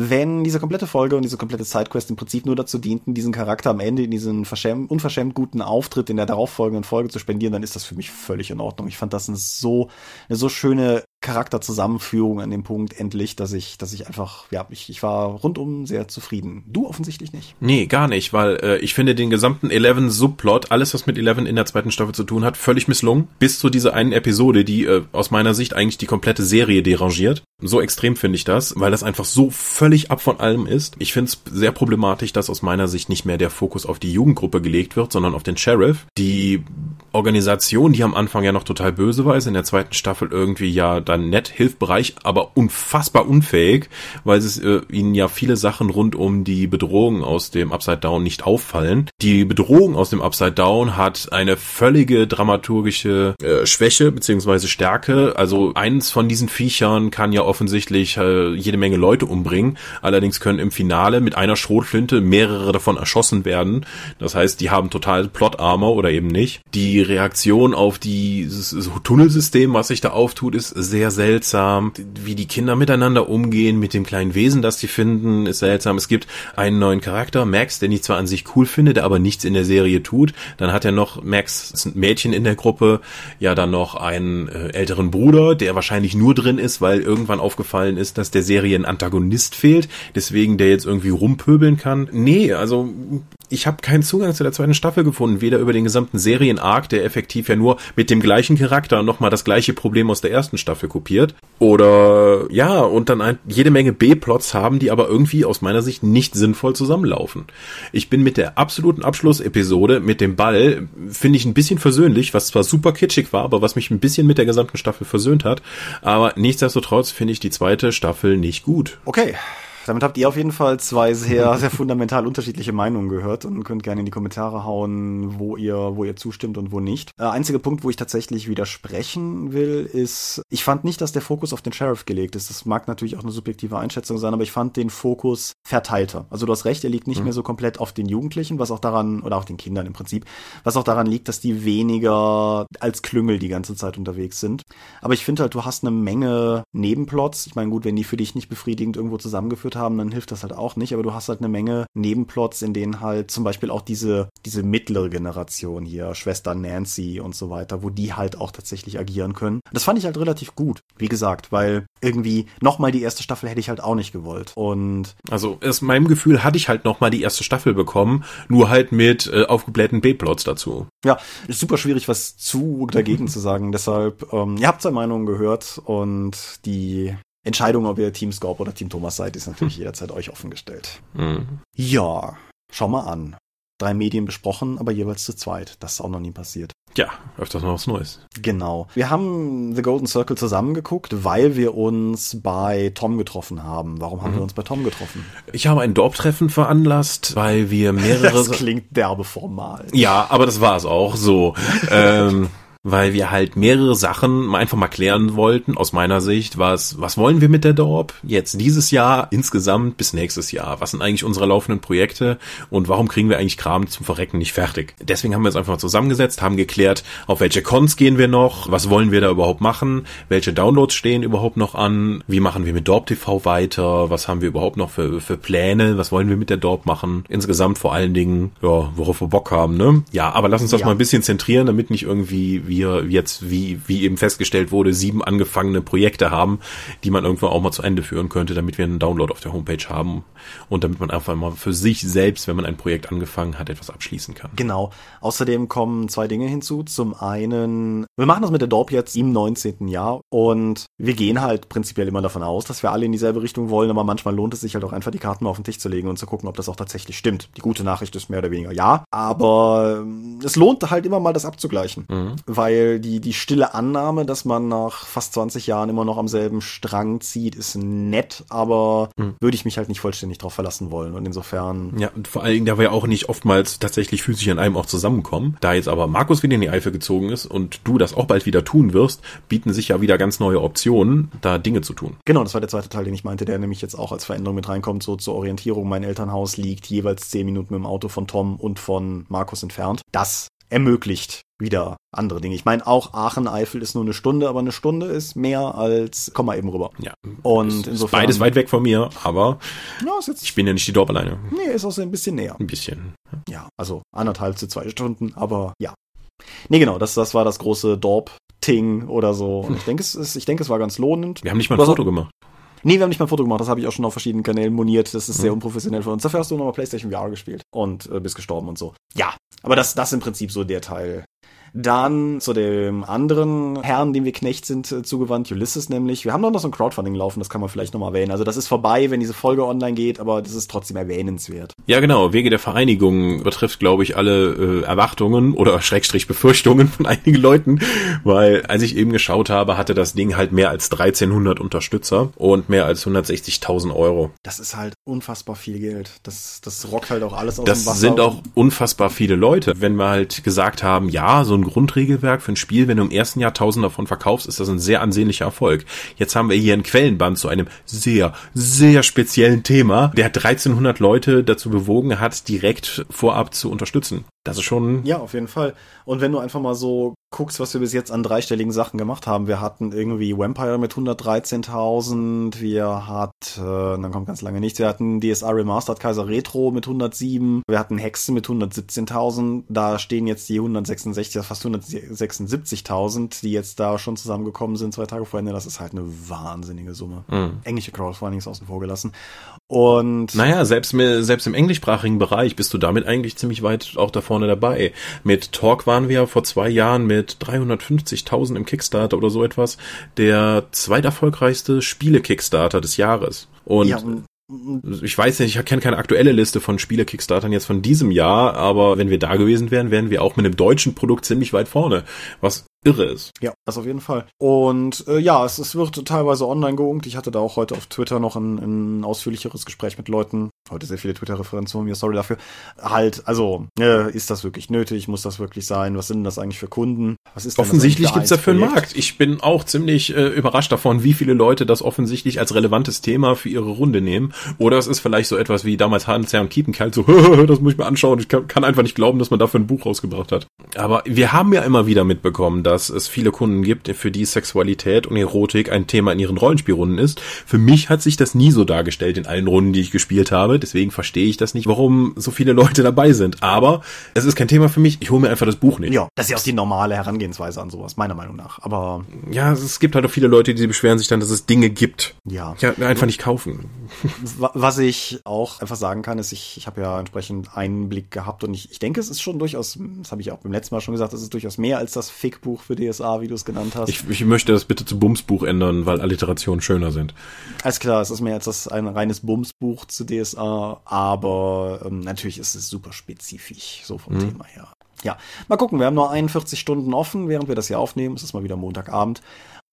wenn diese komplette Folge und diese komplette Sidequest im Prinzip nur dazu dienten, diesen Charakter am Ende in diesen unverschämt guten Auftritt in der darauffolgenden Folge zu spendieren, dann ist das für mich völlig in Ordnung. Ich fand das eine so, eine so schöne Charakterzusammenführung an dem Punkt endlich, dass ich, dass ich einfach, ja, ich, ich war rundum sehr zufrieden. Du offensichtlich nicht. Nee, gar nicht, weil äh, ich finde den gesamten Eleven Subplot, alles was mit Eleven in der zweiten Staffel zu tun hat, völlig misslungen. Bis zu dieser einen Episode, die äh, aus meiner Sicht eigentlich die komplette Serie derangiert. So extrem finde ich das, weil das einfach so völlig ab von allem ist. Ich finde es sehr problematisch, dass aus meiner Sicht nicht mehr der Fokus auf die Jugendgruppe gelegt wird, sondern auf den Sheriff. Die Organisation, die am Anfang ja noch total böse war, ist in der zweiten Staffel irgendwie ja dann nett, hilfbereich, aber unfassbar unfähig, weil es äh, ihnen ja viele Sachen rund um die Bedrohung aus dem Upside Down nicht auffallen. Die Bedrohung aus dem Upside Down hat eine völlige dramaturgische äh, Schwäche beziehungsweise Stärke. Also eins von diesen Viechern kann ja offensichtlich äh, jede Menge Leute umbringen. Allerdings können im Finale mit einer Schrotflinte mehrere davon erschossen werden. Das heißt, die haben total Plot-Armor oder eben nicht. Die Reaktion auf dieses Tunnelsystem, was sich da auftut, ist sehr seltsam. Wie die Kinder miteinander umgehen, mit dem kleinen Wesen, das sie finden, ist seltsam. Es gibt einen neuen Charakter, Max, den ich zwar an sich cool finde, der aber nichts in der Serie tut. Dann hat er noch, Max ein Mädchen in der Gruppe, ja dann noch einen äh, älteren Bruder, der wahrscheinlich nur drin ist, weil irgendwann aufgefallen ist, dass der Serie ein Antagonist fehlt, deswegen der jetzt irgendwie rumpöbeln kann. Nee, also ich habe keinen Zugang zu der zweiten Staffel gefunden, weder über den gesamten Serien-Arc, der effektiv ja nur mit dem gleichen Charakter nochmal das gleiche Problem aus der ersten Staffel kopiert, oder ja, und dann ein, jede Menge B-Plots haben, die aber irgendwie aus meiner Sicht nicht sinnvoll zusammenlaufen. Ich bin mit der absoluten Abschlussepisode mit dem Ball, finde ich ein bisschen versöhnlich, was zwar super kitschig war, aber was mich ein bisschen mit der gesamten Staffel versöhnt hat, aber nichtsdestotrotz finde ich die zweite Staffel nicht gut. Okay. Damit habt ihr auf jeden Fall zwei sehr, sehr fundamental unterschiedliche Meinungen gehört und könnt gerne in die Kommentare hauen, wo ihr, wo ihr zustimmt und wo nicht. Äh, einziger Punkt, wo ich tatsächlich widersprechen will, ist, ich fand nicht, dass der Fokus auf den Sheriff gelegt ist. Das mag natürlich auch eine subjektive Einschätzung sein, aber ich fand den Fokus verteilter. Also du hast recht, er liegt nicht mhm. mehr so komplett auf den Jugendlichen, was auch daran, oder auch den Kindern im Prinzip, was auch daran liegt, dass die weniger als Klüngel die ganze Zeit unterwegs sind. Aber ich finde halt, du hast eine Menge Nebenplots. Ich meine, gut, wenn die für dich nicht befriedigend irgendwo zusammengeführt haben, dann hilft das halt auch nicht, aber du hast halt eine Menge Nebenplots, in denen halt zum Beispiel auch diese, diese mittlere Generation hier, Schwester Nancy und so weiter, wo die halt auch tatsächlich agieren können. Das fand ich halt relativ gut, wie gesagt, weil irgendwie nochmal die erste Staffel hätte ich halt auch nicht gewollt. Und also aus meinem Gefühl hatte ich halt nochmal die erste Staffel bekommen, nur halt mit äh, aufgeblähten B-Plots dazu. Ja, ist super schwierig, was zu dagegen zu sagen. Deshalb, ähm, ihr habt seine Meinung gehört und die Entscheidung, ob ihr Team Scorp oder Team Thomas seid, ist natürlich jederzeit euch offen gestellt. Mhm. Ja, schau mal an. Drei Medien besprochen, aber jeweils zu zweit. Das ist auch noch nie passiert. Ja, öfters noch was Neues. Genau. Wir haben The Golden Circle zusammengeguckt, weil wir uns bei Tom getroffen haben. Warum haben Mhm. wir uns bei Tom getroffen? Ich habe ein Dorp-Treffen veranlasst, weil wir mehrere... Das klingt derbe formal. Ja, aber das war es auch so. ähm, weil wir halt mehrere Sachen einfach mal klären wollten, aus meiner Sicht. Was, was wollen wir mit der Dorp jetzt dieses Jahr, insgesamt bis nächstes Jahr? Was sind eigentlich unsere laufenden Projekte und warum kriegen wir eigentlich Kram zum Verrecken nicht fertig? Deswegen haben wir uns einfach mal zusammengesetzt, haben geklärt, auf welche Cons gehen wir noch, was wollen wir da überhaupt machen, welche Downloads stehen überhaupt noch an, wie machen wir mit Dorp TV weiter, was haben wir überhaupt noch für, für Pläne, was wollen wir mit der Dorp machen? Insgesamt vor allen Dingen, ja, worauf wir Bock haben, ne? Ja, aber lass uns das Ja. mal ein bisschen zentrieren, damit nicht irgendwie wir jetzt, wie, wie eben festgestellt wurde, sieben angefangene Projekte haben, die man irgendwann auch mal zu Ende führen könnte, damit wir einen Download auf der Homepage haben und damit man einfach mal für sich selbst, wenn man ein Projekt angefangen hat, etwas abschließen kann. Genau. Außerdem kommen zwei Dinge hinzu. Zum einen, wir machen das mit der Dorp jetzt im 19. Jahr und wir gehen halt prinzipiell immer davon aus, dass wir alle in dieselbe Richtung wollen, aber manchmal lohnt es sich halt auch einfach die Karten mal auf den Tisch zu legen und zu gucken, ob das auch tatsächlich stimmt. Die gute Nachricht ist mehr oder weniger ja, aber ähm, es lohnt halt immer mal das abzugleichen, weil die, die stille Annahme, dass man nach fast 20 Jahren immer noch am selben Strang zieht, ist nett, aber würde ich mich halt nicht vollständig drauf verlassen wollen und insofern Ja, und vor allen Dingen, da wir ja auch nicht oftmals tatsächlich physisch an einem Ort zusammenkommen. Da jetzt aber Markus wieder in die Eifel gezogen ist und du das auch bald wieder tun wirst, bieten sich ja wieder ganz neue Optionen, da Dinge zu tun. Genau, das war der zweite Teil, den ich meinte, der nämlich jetzt auch als Veränderung mit reinkommt, so zur Orientierung. Mein Elternhaus liegt jeweils zehn Minuten mit dem Auto von Tom und von Markus entfernt. Das ermöglicht wieder andere Dinge. Ich meine, auch Aachen-Eifel ist nur eine Stunde, aber eine Stunde ist mehr als, komm mal eben rüber. Ja. Und ist, ist insofern- beides weit weg von mir, aber Ja, ist jetzt, ich bin ja nicht die Dorp alleine. nee, ist auch so ein bisschen näher. Ein bisschen. Ja, also anderthalb zu zwei Stunden, aber ja. Nee, genau, das, das war das große Dorp-Ting oder so. Und ich denke, es ist, ich denke, es war ganz lohnend. Wir haben nicht mal ein Foto gemacht. Nee, wir haben nicht mal ein Foto gemacht, das habe ich auch schon auf verschiedenen Kanälen moniert. Das ist Mhm. sehr unprofessionell von uns. Dafür hast du nochmal PlayStation VR gespielt und äh, bist gestorben und so. Ja, aber das, das im Prinzip so der Teil. Dann zu dem anderen Herrn, dem wir Knecht sind, äh, zugewandt, Ulysses nämlich. Wir haben doch noch so ein Crowdfunding laufen, das kann man vielleicht nochmal erwähnen. Also das ist vorbei, wenn diese Folge online geht, aber das ist trotzdem erwähnenswert. Ja, genau. Wege der Vereinigung betrifft, glaube ich, alle äh, Erwartungen oder Schrägstrich Befürchtungen von einigen Leuten, weil als ich eben geschaut habe, hatte das Ding halt mehr als 1300 Unterstützer und mehr als 160.000 Euro. Das ist halt unfassbar viel Geld. Das, das rockt halt auch alles aus Das dem Wasser. sind auch unfassbar viele Leute. Wenn wir halt gesagt haben, ja, so ein Grundregelwerk für ein Spiel, wenn du im ersten Jahr tausend davon verkaufst, ist das ein sehr ansehnlicher Erfolg. Jetzt haben wir hier einen Quellenband zu einem sehr, sehr speziellen Thema, der 1300 Leute dazu bewogen hat, direkt vorab zu unterstützen. Das ist schon, Ja, auf jeden Fall. Und wenn du einfach mal so guckst, was wir bis jetzt an dreistelligen Sachen gemacht haben. Wir hatten irgendwie Vampire mit 113.000, wir hatten, äh, dann kommt ganz lange nichts, wir hatten DSA Remastered Kaiser Retro mit 107, wir hatten Hexe mit 117.000, da stehen jetzt die 166, fast 176.000, die jetzt da schon zusammengekommen sind, zwei Tage vor Ende, das ist halt eine wahnsinnige Summe. Mhm. Englische Crowdfundings außen vor gelassen. Und Naja, selbst, selbst im englischsprachigen Bereich bist du damit eigentlich ziemlich weit auch da vorne dabei. Mit Talk waren wir ja vor zwei Jahren mit 350.000 im Kickstarter oder so etwas der zweiterfolgreichste Spiele-Kickstarter des Jahres. Und ja, und ich weiß nicht, ich kenne keine aktuelle Liste von Spiele-Kickstartern jetzt von diesem Jahr, aber wenn wir da gewesen wären, wären wir auch mit einem deutschen Produkt ziemlich weit vorne, was irre ist. Ja, das auf jeden Fall. Und äh, ja, es, es wird teilweise online geunkt. Ich hatte da auch heute auf Twitter noch ein, ein ausführlicheres Gespräch mit Leuten, heute sehr viele Twitter-Referenzen von mir, sorry dafür, halt, also, äh, ist das wirklich nötig? Muss das wirklich sein? Was sind das eigentlich für Kunden? Was ist Offensichtlich gibt's dafür einen Markt. Ich bin auch ziemlich äh, überrascht davon, wie viele Leute das offensichtlich als relevantes Thema für ihre Runde nehmen. Oder es ist vielleicht so etwas wie damals Hans Herr und Kiepenkerl, so, das muss ich mir anschauen. Ich kann, kann einfach nicht glauben, dass man dafür ein Buch rausgebracht hat. Aber wir haben ja immer wieder mitbekommen, dass es viele Kunden gibt, für die Sexualität und Erotik ein Thema in ihren Rollenspielrunden ist. Für mich hat sich das nie so dargestellt in allen Runden, die ich gespielt habe. Deswegen verstehe ich das nicht, warum so viele Leute dabei sind. Aber es ist kein Thema für mich. Ich hole mir einfach das Buch nicht. Ja, das ist ja auch die normale Herangehensweise an sowas, meiner Meinung nach. Aber ja, es gibt halt auch viele Leute, die beschweren sich dann, dass es Dinge gibt. Ja. Ja, einfach nicht kaufen. Was ich auch einfach sagen kann, ist, ich, ich habe ja entsprechend einen Blick gehabt und ich, ich denke, es ist schon durchaus, das habe ich auch beim letzten Mal schon gesagt, es ist durchaus mehr als das Fickbuch für DSA, wie du es genannt hast. Ich, ich möchte das bitte zu Bumsbuch ändern, weil Alliterationen schöner sind. Alles klar, es ist mehr als das ein reines Bumsbuch zu DSA, aber ähm, natürlich ist es super spezifisch, so vom mhm. Thema her. Ja, mal gucken, wir haben nur 41 Stunden offen, während wir das hier aufnehmen. Es ist mal wieder Montagabend.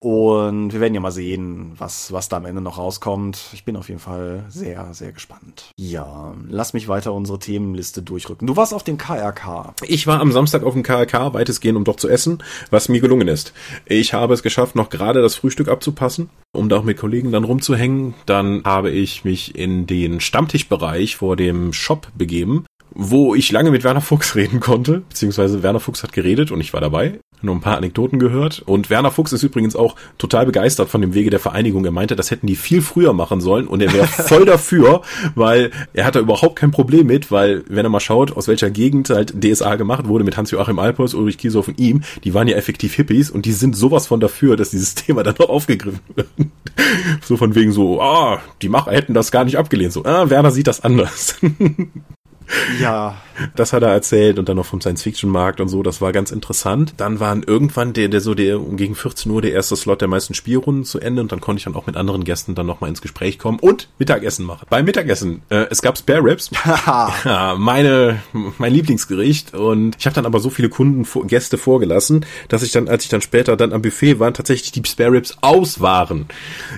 Und wir werden ja mal sehen, was, was da am Ende noch rauskommt. Ich bin auf jeden Fall sehr, sehr gespannt. Ja, lass mich weiter unsere Themenliste durchrücken. Du warst auf dem KRK. Ich war am Samstag auf dem KRK, weitestgehend, um dort zu essen, was mir gelungen ist. Ich habe es geschafft, noch gerade das Frühstück abzupassen, um da auch mit Kollegen dann rumzuhängen. Dann habe ich mich in den Stammtischbereich vor dem Shop begeben wo ich lange mit Werner Fuchs reden konnte, beziehungsweise Werner Fuchs hat geredet und ich war dabei, nur ein paar Anekdoten gehört. Und Werner Fuchs ist übrigens auch total begeistert von dem Wege der Vereinigung. Er meinte, das hätten die viel früher machen sollen und er wäre voll dafür, weil er hat da überhaupt kein Problem mit, weil wenn er mal schaut, aus welcher Gegend halt DSA gemacht wurde mit Hans-Joachim Alpers, Ulrich Kiesow und ihm, die waren ja effektiv Hippies und die sind sowas von dafür, dass dieses Thema dann noch aufgegriffen wird. so von wegen so, ah, die Macher hätten das gar nicht abgelehnt. So, ah, Werner sieht das anders. Ja. Das hat er erzählt und dann noch vom Science-Fiction-Markt und so, das war ganz interessant. Dann waren irgendwann der, der so der gegen 14 Uhr der erste Slot der meisten Spielrunden zu Ende und dann konnte ich dann auch mit anderen Gästen dann nochmal ins Gespräch kommen und Mittagessen machen. Beim Mittagessen, äh, es gab Spare Ribs. ja, meine, mein Lieblingsgericht und ich habe dann aber so viele Kunden, Gäste vorgelassen, dass ich dann, als ich dann später dann am Buffet war, tatsächlich die Spare Ribs aus waren.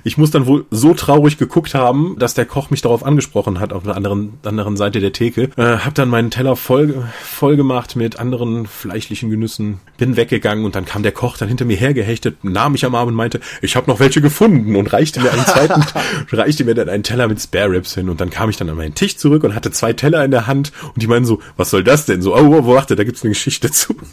Ich muss dann wohl so traurig geguckt haben, dass der Koch mich darauf angesprochen hat auf der anderen, anderen Seite der Theke äh, hab dann meinen Teller voll, voll gemacht mit anderen fleischlichen Genüssen, bin weggegangen und dann kam der Koch dann hinter mir hergehechtet, nahm mich am Arm und meinte, ich habe noch welche gefunden und reichte mir einen zweiten, reichte mir dann einen Teller mit Spare Ribs hin und dann kam ich dann an meinen Tisch zurück und hatte zwei Teller in der Hand und die meinen so, was soll das denn? So, oh, oh warte, da gibt's eine Geschichte zu.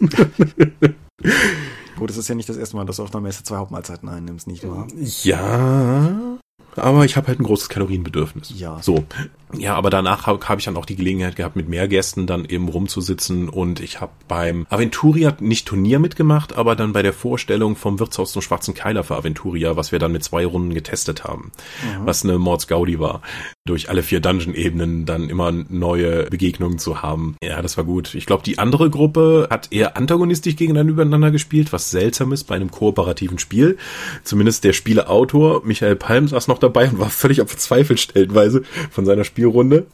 Gut, es ist ja nicht das erste Mal, dass du auf einer Messe zwei Hauptmahlzeiten einnimmst, nicht wahr? Ja, aber ich habe halt ein großes Kalorienbedürfnis. Ja. So. Ja, aber danach habe hab ich dann auch die Gelegenheit gehabt, mit mehr Gästen dann eben rumzusitzen und ich habe beim Aventuria nicht Turnier mitgemacht, aber dann bei der Vorstellung vom Wirtshaus zum Schwarzen Keiler für Aventuria, was wir dann mit zwei Runden getestet haben, mhm. was eine Mordsgaudi war, durch alle vier Dungeon-Ebenen dann immer neue Begegnungen zu haben. Ja, das war gut. Ich glaube, die andere Gruppe hat eher antagonistisch gegeneinander gespielt, was seltsam ist bei einem kooperativen Spiel. Zumindest der Spieleautor Michael Palm saß noch dabei und war völlig auf verzweifelt stellenweise von seiner Spielrunde.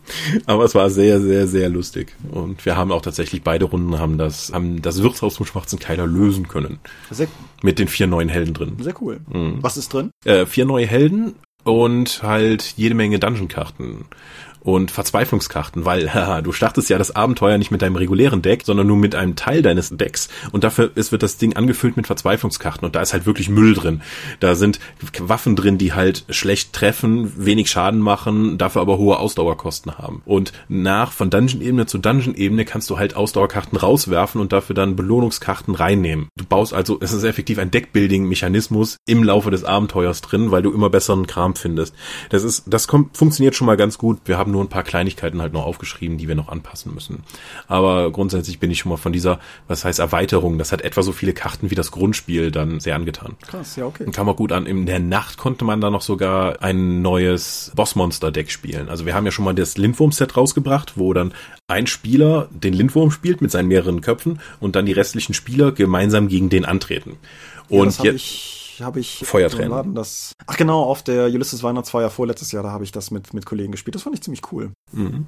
Aber es war sehr, sehr, sehr lustig. Und wir haben auch tatsächlich beide Runden haben das, haben das Wirtshaus zum Schwarzen Keiler lösen können. Sehr, Mit den vier neuen Helden drin. Sehr cool. Mhm. Was ist drin? Äh, vier neue Helden und halt jede Menge Dungeon-Karten und Verzweiflungskarten, weil haha, du startest ja das Abenteuer nicht mit deinem regulären Deck, sondern nur mit einem Teil deines Decks und dafür ist, wird das Ding angefüllt mit Verzweiflungskarten und da ist halt wirklich Müll drin. Da sind Waffen drin, die halt schlecht treffen, wenig Schaden machen, dafür aber hohe Ausdauerkosten haben. Und nach von Dungeon-Ebene zu Dungeon-Ebene kannst du halt Ausdauerkarten rauswerfen und dafür dann Belohnungskarten reinnehmen. Du baust also, es ist effektiv ein Deckbuilding-Mechanismus im Laufe des Abenteuers drin, weil du immer besseren Kram findest. Das ist, das kommt, funktioniert schon mal ganz gut. Wir haben haben nur ein paar Kleinigkeiten halt noch aufgeschrieben, die wir noch anpassen müssen. Aber grundsätzlich bin ich schon mal von dieser, was heißt Erweiterung, das hat etwa so viele Karten wie das Grundspiel dann sehr angetan. Krass, ja, okay. Und kam auch gut an. In der Nacht konnte man dann noch sogar ein neues Bossmonster-Deck spielen. Also wir haben ja schon mal das Lindwurm-Set rausgebracht, wo dann ein Spieler den Lindwurm spielt mit seinen mehreren Köpfen und dann die restlichen Spieler gemeinsam gegen den antreten. Und ja, jetzt habe ich Feuertränen. das. Ach genau, auf der Ulysses Weihnachtsfeier vorletztes Jahr, da habe ich das mit mit Kollegen gespielt. Das fand ich ziemlich cool. Mhm.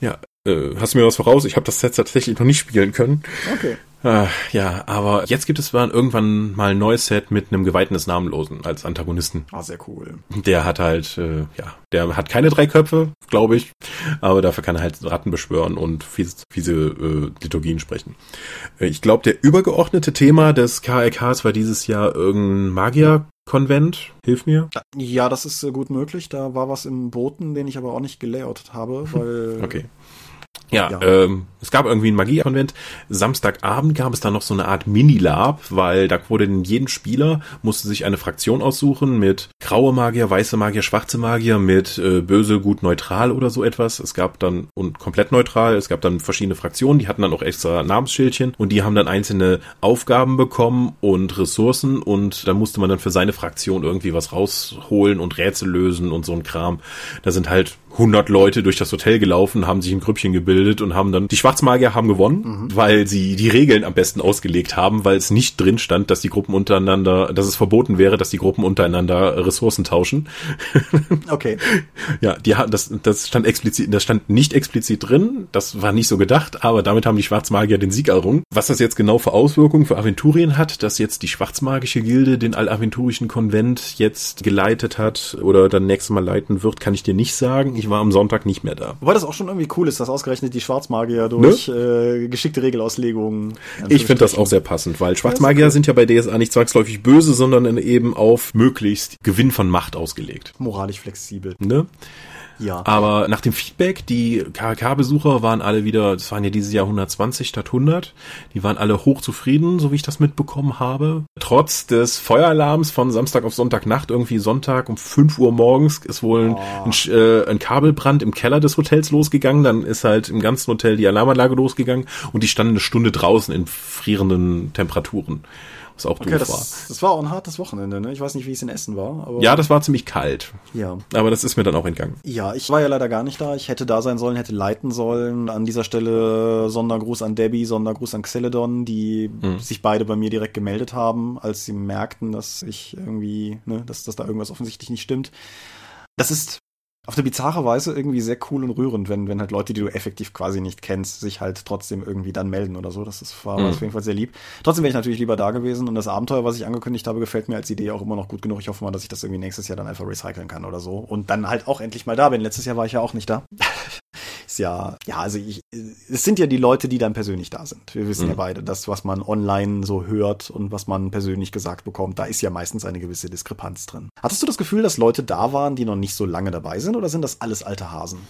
Ja, äh, hast du mir was voraus? Ich habe das Set tatsächlich noch nicht spielen können. Okay. Ah, ja, aber jetzt gibt es irgendwann mal ein neues Set mit einem Geweihten des Namenlosen als Antagonisten. Ah, sehr cool. Der hat halt, äh, ja, der hat keine drei Köpfe, glaube ich, aber dafür kann er halt Ratten beschwören und fiese, fiese äh, Liturgien sprechen. Äh, ich glaube, der übergeordnete Thema des KRKs war dieses Jahr irgendein Magier Konvent, hilf mir. Ja, das ist äh, gut möglich. Da war was im Boten, den ich aber auch nicht gelayoutet habe, weil. okay. Ja, ja. Ähm, es gab irgendwie einen Magiekonvent. Samstagabend gab es dann noch so eine Art Mini-Lab, weil da wurde in jedem Spieler musste sich eine Fraktion aussuchen mit graue Magier, weiße Magier, schwarze Magier, mit äh, böse, gut, neutral oder so etwas. Es gab dann und komplett neutral. Es gab dann verschiedene Fraktionen, die hatten dann auch extra Namensschildchen und die haben dann einzelne Aufgaben bekommen und Ressourcen und da musste man dann für seine Fraktion irgendwie was rausholen und Rätsel lösen und so ein Kram. Da sind halt 100 Leute durch das Hotel gelaufen, haben sich ein Grüppchen gebildet und haben dann, die Schwarzmagier haben gewonnen, mhm. weil sie die Regeln am besten ausgelegt haben, weil es nicht drin stand, dass die Gruppen untereinander, dass es verboten wäre, dass die Gruppen untereinander Ressourcen tauschen. Okay. ja, die hatten, das, das stand explizit, das stand nicht explizit drin, das war nicht so gedacht, aber damit haben die Schwarzmagier den Sieg errungen. Was das jetzt genau für Auswirkungen für Aventurien hat, dass jetzt die Schwarzmagische Gilde den allaventurischen Konvent jetzt geleitet hat oder dann nächstes Mal leiten wird, kann ich dir nicht sagen. Ich ich war am Sonntag nicht mehr da. Wobei das auch schon irgendwie cool ist, dass ausgerechnet die Schwarzmagier durch ne? äh, geschickte Regelauslegungen. Ich finde das auch sehr passend, weil Schwarzmagier ja, sind ja bei DSA nicht zwangsläufig böse, sondern eben auf möglichst Gewinn von Macht ausgelegt. Moralisch flexibel. Ne? Ja. Aber nach dem Feedback, die KK-Besucher waren alle wieder, das waren ja dieses Jahr 120 statt 100, die waren alle hochzufrieden, so wie ich das mitbekommen habe. Trotz des Feueralarms von Samstag auf Sonntagnacht, irgendwie Sonntag um 5 Uhr morgens, ist wohl oh. ein, äh, ein Kabelbrand im Keller des Hotels losgegangen. Dann ist halt im ganzen Hotel die Alarmanlage losgegangen und die standen eine Stunde draußen in frierenden Temperaturen. Was auch okay, doof das, war. Das war auch ein hartes Wochenende, ne? Ich weiß nicht, wie es in Essen war. Aber ja, das war ziemlich kalt. Ja. Aber das ist mir dann auch entgangen. Ja, ich war ja leider gar nicht da. Ich hätte da sein sollen, hätte leiten sollen. An dieser Stelle Sondergruß an Debbie, Sondergruß an Xeledon, die mhm. sich beide bei mir direkt gemeldet haben, als sie merkten, dass ich irgendwie, ne, dass, dass da irgendwas offensichtlich nicht stimmt. Das ist auf eine bizarre Weise irgendwie sehr cool und rührend, wenn, wenn halt Leute, die du effektiv quasi nicht kennst, sich halt trotzdem irgendwie dann melden oder so. Das ist, war mhm. auf jeden Fall sehr lieb. Trotzdem wäre ich natürlich lieber da gewesen und das Abenteuer, was ich angekündigt habe, gefällt mir als Idee auch immer noch gut genug. Ich hoffe mal, dass ich das irgendwie nächstes Jahr dann einfach recyceln kann oder so und dann halt auch endlich mal da bin. Letztes Jahr war ich ja auch nicht da. ist ja, ja, also ich, es sind ja die Leute, die dann persönlich da sind. Wir wissen mhm. ja beide, das, was man online so hört und was man persönlich gesagt bekommt, da ist ja meistens eine gewisse Diskrepanz drin. Hattest du das Gefühl, dass Leute da waren, die noch nicht so lange dabei sind oder sind das alles alte Hasen?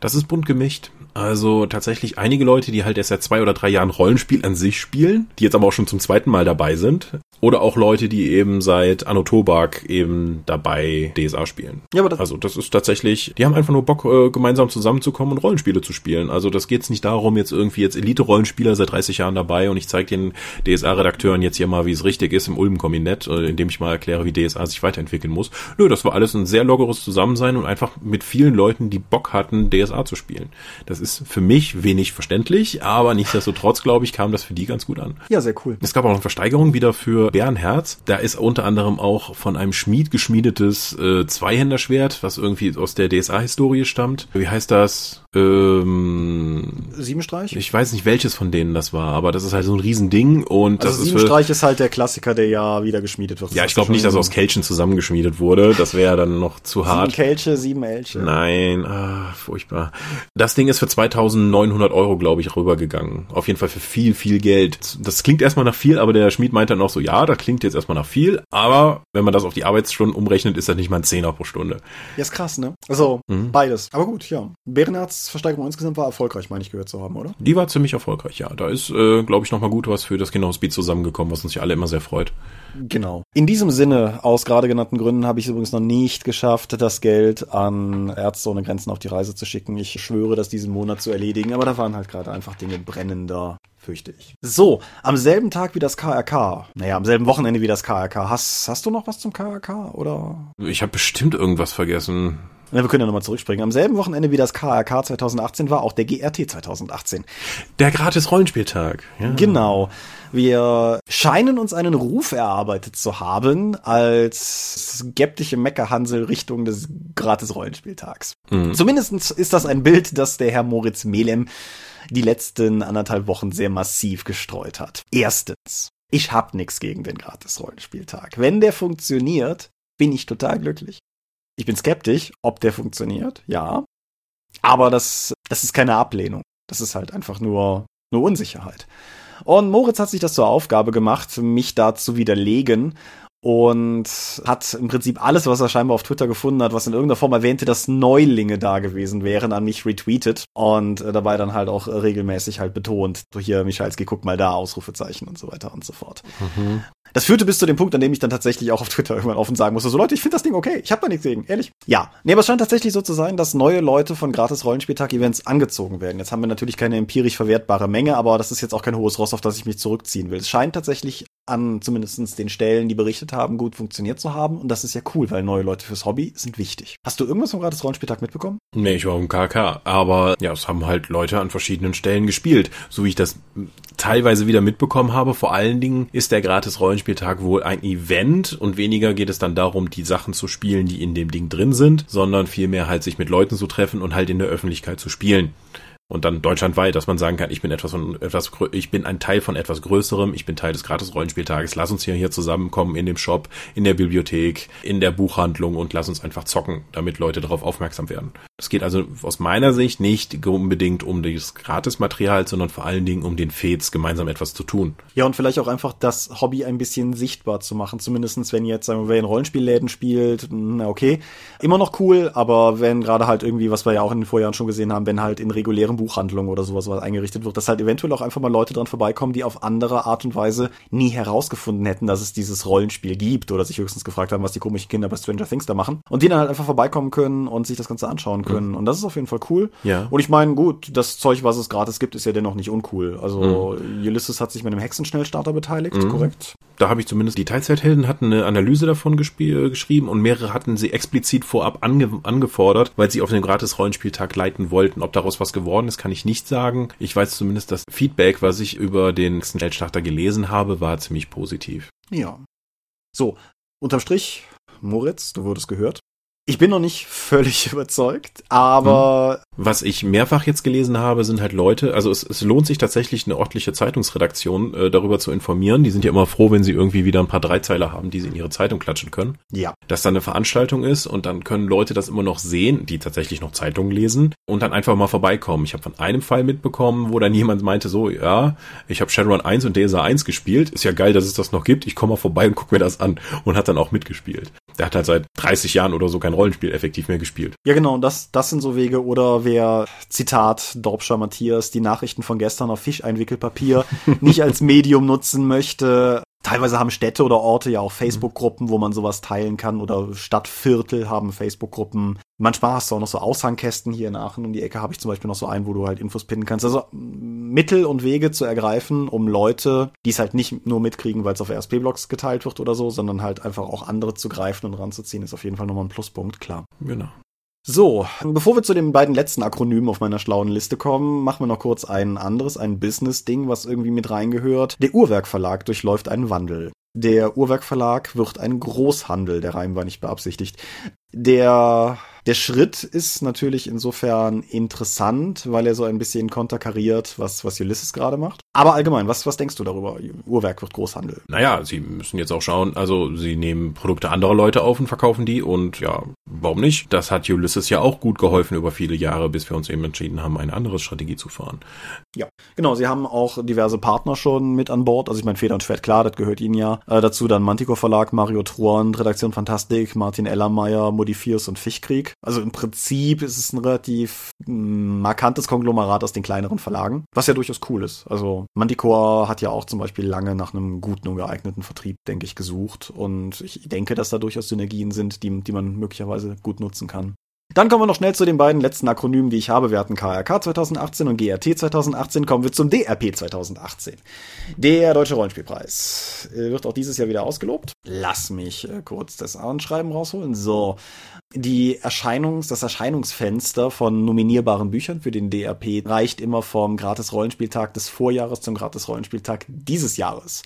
Das ist bunt gemischt. Also tatsächlich einige Leute, die halt erst seit zwei oder drei Jahren Rollenspiel an sich spielen, die jetzt aber auch schon zum zweiten Mal dabei sind. Oder auch Leute, die eben seit Anno Tobak eben dabei DSA spielen. Ja, aber das also das ist tatsächlich, die haben einfach nur Bock, äh, gemeinsam zusammenzukommen und Rollenspiele zu spielen. Also das geht nicht darum, jetzt irgendwie jetzt Elite-Rollenspieler seit 30 Jahren dabei und ich zeige den DSA-Redakteuren jetzt hier mal, wie es richtig ist im Ulm-Kabinett, äh, indem ich mal erkläre, wie DSA sich weiterentwickeln muss. Nö, das war alles ein sehr lockeres Zusammensein und einfach mit vielen Leuten, die Bock hatten, DSA zu spielen. Das ist für mich wenig verständlich, aber nichtsdestotrotz, glaube ich, kam das für die ganz gut an. Ja, sehr cool. Es gab auch eine Versteigerung wieder für Bärenherz. Da ist unter anderem auch von einem Schmied geschmiedetes äh, Zweihänderschwert, was irgendwie aus der DSA-Historie stammt. Wie heißt das? Ähm, Siebenstreich? Ich weiß nicht, welches von denen das war, aber das ist halt so ein Riesending und also das Siebenstreich ist, ist halt der Klassiker, der ja wieder geschmiedet wird. ja, ich glaube nicht, dass aus Kelchen zusammengeschmiedet wurde. Das wäre dann noch zu hart. Sieben Kelche, sieben Elche. Nein, ah, furchtbar. Das Ding ist für 2900 Euro, glaube ich, rübergegangen. Auf jeden Fall für viel, viel Geld. Das klingt erstmal nach viel, aber der Schmied meint dann auch so, ja, das klingt jetzt erstmal nach viel, aber wenn man das auf die Arbeitsstunden umrechnet, ist das nicht mal ein Zehner pro Stunde. Ja, ist krass, ne? Also, mhm. beides. Aber gut, ja. Bärenherz Versteigerung insgesamt war erfolgreich, meine ich gehört zu haben, oder? Die war ziemlich erfolgreich, ja. Da ist, äh, glaube ich, nochmal gut was für das Kinderhospiz zusammengekommen, was uns ja alle immer sehr freut. Genau. In diesem Sinne, aus gerade genannten Gründen, habe ich es übrigens noch nicht geschafft, das Geld an Ärzte ohne Grenzen auf die Reise zu schicken. Ich schwöre, das diesen Monat zu erledigen, aber da waren halt gerade einfach Dinge brennender fürchte ich. So, am selben Tag wie das KRK, naja, am selben Wochenende wie das KRK, hast, hast du noch was zum KRK oder? Ich habe bestimmt irgendwas vergessen. Ja, wir können ja nochmal zurückspringen. Am selben Wochenende wie das KRK 2018 war auch der GRT 2018. Der gratis Rollenspieltag. Ja. Genau. Wir scheinen uns einen Ruf erarbeitet zu haben als skeptische Meckerhansel Richtung des Gratis-Rollenspieltags. Mhm. Zumindest ist das ein Bild, das der Herr Moritz Melem die letzten anderthalb Wochen sehr massiv gestreut hat. Erstens, ich hab nix gegen den Gratis-Rollenspieltag. Wenn der funktioniert, bin ich total glücklich. Ich bin skeptisch, ob der funktioniert, ja. Aber das, das ist keine Ablehnung. Das ist halt einfach nur, nur Unsicherheit. Und Moritz hat sich das zur Aufgabe gemacht, mich da zu widerlegen und hat im Prinzip alles, was er scheinbar auf Twitter gefunden hat, was in irgendeiner Form erwähnte, dass Neulinge da gewesen wären, an mich retweetet und äh, dabei dann halt auch regelmäßig halt betont, so hier, Michalski, guck mal da, Ausrufezeichen und so weiter und so fort. Mhm. Das führte bis zu dem Punkt, an dem ich dann tatsächlich auch auf Twitter irgendwann offen sagen musste, so Leute, ich finde das Ding okay, ich habe da nichts gegen, ehrlich. Ja, nee, aber es scheint tatsächlich so zu sein, dass neue Leute von gratis Rollenspieltag-Events angezogen werden. Jetzt haben wir natürlich keine empirisch verwertbare Menge, aber das ist jetzt auch kein hohes Ross, auf das ich mich zurückziehen will. Es scheint tatsächlich an zumindestens den Stellen, die berichtet haben, gut funktioniert zu haben. Und das ist ja cool, weil neue Leute fürs Hobby sind wichtig. Hast du irgendwas vom gratis Rollenspieltag mitbekommen? Nee, ich war im KK. Aber ja, es haben halt Leute an verschiedenen Stellen gespielt. So wie ich das teilweise wieder mitbekommen habe. Vor allen Dingen ist der gratis Rollenspieltag wohl ein Event und weniger geht es dann darum, die Sachen zu spielen, die in dem Ding drin sind, sondern vielmehr halt sich mit Leuten zu treffen und halt in der Öffentlichkeit zu spielen und dann deutschlandweit, dass man sagen kann, ich bin etwas von etwas, ich bin ein Teil von etwas Größerem, ich bin Teil des Gratis-Rollenspieltages, lass uns hier, hier zusammenkommen in dem Shop, in der Bibliothek, in der Buchhandlung und lass uns einfach zocken, damit Leute darauf aufmerksam werden. Es geht also aus meiner Sicht nicht unbedingt um das Gratis-Material, sondern vor allen Dingen um den Fets, gemeinsam etwas zu tun. Ja, und vielleicht auch einfach das Hobby ein bisschen sichtbar zu machen, zumindestens wenn jetzt, sagen wir, in Rollenspielläden spielt, na okay, immer noch cool, aber wenn gerade halt irgendwie, was wir ja auch in den Vorjahren schon gesehen haben, wenn halt in regulären größeren Buchhandlungen oder sowas was eingerichtet wird, dass halt eventuell auch einfach mal Leute dran vorbeikommen, die auf andere Art und Weise nie herausgefunden hätten, dass es dieses Rollenspiel gibt oder sich höchstens gefragt haben, was die komischen Kinder bei Stranger Things da machen und die dann halt einfach vorbeikommen können und sich das Ganze anschauen mhm. können. Mhm. Und das ist auf jeden Fall cool. Ja. Und ich meine, gut, das Zeug, was es gratis gibt, ist ja dennoch nicht uncool. Also mhm. Ulysses hat sich mit einem Hexenschnellstarter beteiligt, mhm. korrekt? Da habe ich zumindest, die Teilzeithelden hatten eine Analyse davon geschrieben und mehrere hatten sie explizit vorab ange angefordert, weil sie auf den Gratis-Rollenspieltag leiten wollten. Ob daraus was geworden ist, kann ich nicht sagen. Ich weiß zumindest, das Feedback, was ich über den Schnellstarter gelesen habe, war ziemlich positiv. Ja. So, unterm Strich, Moritz, du wurdest gehört. Ich bin noch nicht völlig überzeugt, aber. Was ich mehrfach jetzt gelesen habe, sind halt Leute, also es, es lohnt sich tatsächlich eine ordentliche Zeitungsredaktion äh, darüber zu informieren. Die sind ja immer froh, wenn sie irgendwie wieder ein paar Dreizeiler haben, die sie in ihre Zeitung klatschen können. Ja. Dass da eine Veranstaltung ist und dann können Leute das immer noch sehen, die tatsächlich noch Zeitungen lesen und dann einfach mal vorbeikommen. Ich habe von einem Fall mitbekommen, wo dann jemand meinte so, ja, ich habe Shadowrun 1 und DSA 1 gespielt. Ist ja geil, dass es das noch gibt. Ich komme mal vorbei und guck mir das an und hat dann auch mitgespielt. Der hat halt seit 30 Jahren oder so kein Rollenspiel effektiv mehr gespielt. Ja, genau, das, das sind so Wege. Oder wer, Zitat Dorpscher Matthias, die Nachrichten von gestern auf Fischeinwickelpapier nicht als Medium nutzen möchte, Teilweise haben Städte oder Orte ja auch Facebook-Gruppen, wo man sowas teilen kann oder Stadtviertel haben Facebook-Gruppen. Manchmal hast du auch noch so Aushangkästen hier in Aachen um die Ecke habe ich zum Beispiel noch so einen, wo du halt Infos pinnen kannst. Also Mittel und Wege zu ergreifen, um Leute, die es halt nicht nur mitkriegen, weil es auf RSP-Blogs geteilt wird oder so, sondern halt einfach auch andere zu greifen und ranzuziehen, ist auf jeden Fall nochmal ein Pluspunkt, klar. Genau. So, bevor wir zu den beiden letzten Akronymen auf meiner schlauen Liste kommen, machen wir noch kurz ein anderes, ein Business-Ding, was irgendwie mit reingehört. Der Uhrwerk Verlag durchläuft einen Wandel. Der Uhrwerk Verlag wird ein Großhandel, der Reim war nicht beabsichtigt. Der der Schritt ist natürlich insofern interessant, weil er so ein bisschen konterkariert, was, was Ulysses gerade macht. Aber allgemein, was, was denkst du darüber? Uhrwerk wird Großhandel. Naja, sie müssen jetzt auch schauen, also sie nehmen Produkte anderer Leute auf und verkaufen die und ja, warum nicht? Das hat Ulysses ja auch gut geholfen über viele Jahre, bis wir uns eben entschieden haben, eine andere Strategie zu fahren. Ja, genau, sie haben auch diverse Partner schon mit an Bord. Also ich meine, Feder und Schwert, klar, das gehört ihnen ja. Äh, dazu dann Manticore Verlag, Mario Truan, Redaktion Fantastik, Martin Ellermeier, Modifiers und Fischkrieg. Also im Prinzip ist es ein relativ mm, markantes Konglomerat aus den kleineren Verlagen, was ja durchaus cool ist. Also Manticore hat ja auch zum Beispiel lange nach einem guten und geeigneten Vertrieb, denke ich, gesucht. Und ich denke, dass da durchaus Synergien sind, die, die man möglicherweise gut nutzen kann. Dann kommen wir noch schnell zu den beiden letzten Akronymen, die ich habe. Wir hatten KRK 2018 und GRT 2018. Kommen wir zum DRP 2018. Der Deutsche Rollenspielpreis äh, wird auch dieses Jahr wieder ausgelobt. Lass mich äh, kurz das Anschreiben rausholen. So, die Erscheinungs-, das Erscheinungsfenster von nominierbaren Büchern für den DRP reicht immer vom Gratis-Rollenspieltag des Vorjahres zum Gratis-Rollenspieltag dieses Jahres.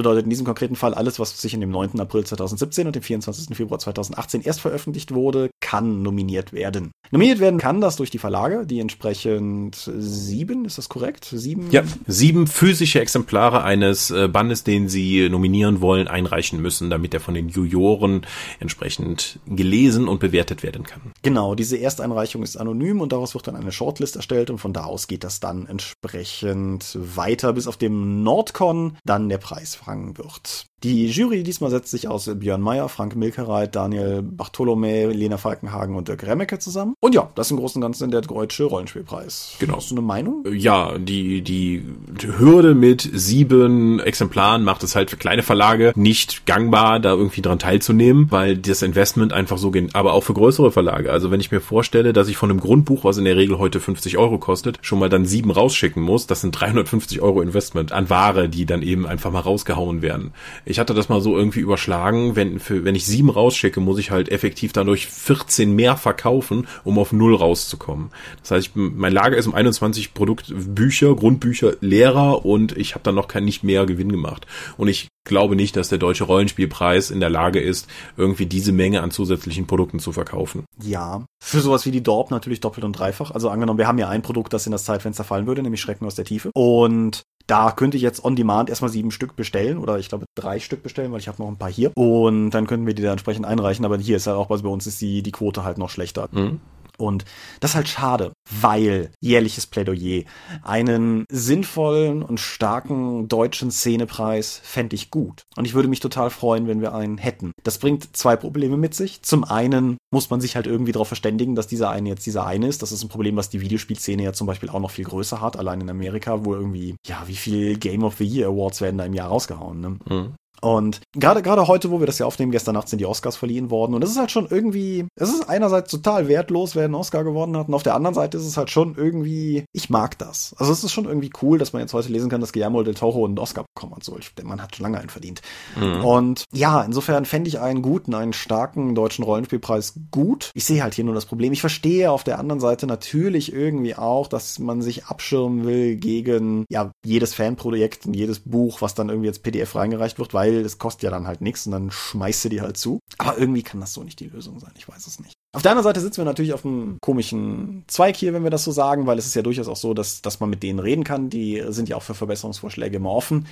Das bedeutet in diesem konkreten Fall alles, was sich in dem 9. April 2017 und dem 24. Februar 2018 erst veröffentlicht wurde, kann nominiert werden. Nominiert werden kann das durch die Verlage, die entsprechend sieben, ist das korrekt? Sieben? Ja, sieben physische Exemplare eines äh, Bandes, den sie nominieren wollen, einreichen müssen, damit er von den Juroren entsprechend gelesen und bewertet werden kann. Genau, diese Ersteinreichung ist anonym und daraus wird dann eine Shortlist erstellt und von da aus geht das dann entsprechend weiter bis auf dem Nordcon dann der Preis fangen wird. Die Jury diesmal setzt sich aus Björn Meyer, Frank Milkereit, Daniel Bartholomä, Lena Falkenhagen und Dirk Remmecke zusammen. Und ja, das ist im Großen und Ganzen der deutsche Rollenspielpreis. Genau. Hast du eine Meinung? Ja, die, die Hürde mit sieben Exemplaren macht es halt für kleine Verlage nicht gangbar, da irgendwie dran teilzunehmen, weil das Investment einfach so geht. Aber auch für größere Verlage. Also wenn ich mir vorstelle, dass ich von einem Grundbuch, was in der Regel heute 50 Euro kostet, schon mal dann sieben rausschicken muss, das sind 350 Euro Investment an Ware, die dann eben einfach mal rausgehauen werden ich hatte das mal so irgendwie überschlagen, wenn, für, wenn ich sieben rausschicke, muss ich halt effektiv dadurch 14 mehr verkaufen, um auf null rauszukommen. Das heißt, ich, mein Lager ist um 21 Produktbücher, Grundbücher leerer und ich habe dann noch kein nicht mehr Gewinn gemacht. Und ich glaube nicht, dass der deutsche Rollenspielpreis in der Lage ist, irgendwie diese Menge an zusätzlichen Produkten zu verkaufen. Ja, für sowas wie die Dorp natürlich doppelt und dreifach. Also angenommen, wir haben ja ein Produkt, das in das Zeitfenster fallen würde, nämlich Schrecken aus der Tiefe. Und da könnte ich jetzt on demand erstmal sieben Stück bestellen oder ich glaube drei Stück bestellen, weil ich habe noch ein paar hier. Und dann könnten wir die da entsprechend einreichen. Aber hier ist halt auch bei uns ist die, die Quote halt noch schlechter. Mhm. Und das ist halt schade, weil jährliches Plädoyer einen sinnvollen und starken deutschen Szenepreis fände ich gut. Und ich würde mich total freuen, wenn wir einen hätten. Das bringt zwei Probleme mit sich. Zum einen muss man sich halt irgendwie darauf verständigen, dass dieser eine jetzt dieser eine ist. Das ist ein Problem, was die Videospielszene ja zum Beispiel auch noch viel größer hat, allein in Amerika, wo irgendwie, ja, wie viel Game of the Year Awards werden da im Jahr rausgehauen, ne? Mhm. Und gerade gerade heute, wo wir das ja aufnehmen, gestern Nacht sind die Oscars verliehen worden. Und es ist halt schon irgendwie, es ist einerseits total wertlos, wer einen Oscar gewonnen hat. Und auf der anderen Seite ist es halt schon irgendwie, ich mag das. Also es ist schon irgendwie cool, dass man jetzt heute lesen kann, dass Guillermo del Toro einen Oscar bekommen hat. So, ich, der Mann hat schon lange einen verdient. Mhm. Und ja, insofern fände ich einen guten, einen starken deutschen Rollenspielpreis gut. Ich sehe halt hier nur das Problem. Ich verstehe auf der anderen Seite natürlich irgendwie auch, dass man sich abschirmen will gegen ja jedes Fanprojekt und jedes Buch, was dann irgendwie jetzt PDF reingereicht wird, weil weil es kostet ja dann halt nichts und dann schmeißt du die halt zu. Aber irgendwie kann das so nicht die Lösung sein. Ich weiß es nicht. Auf der anderen Seite sitzen wir natürlich auf einem komischen Zweig hier, wenn wir das so sagen, weil es ist ja durchaus auch so, dass, dass man mit denen reden kann. Die sind ja auch für Verbesserungsvorschläge immer offen.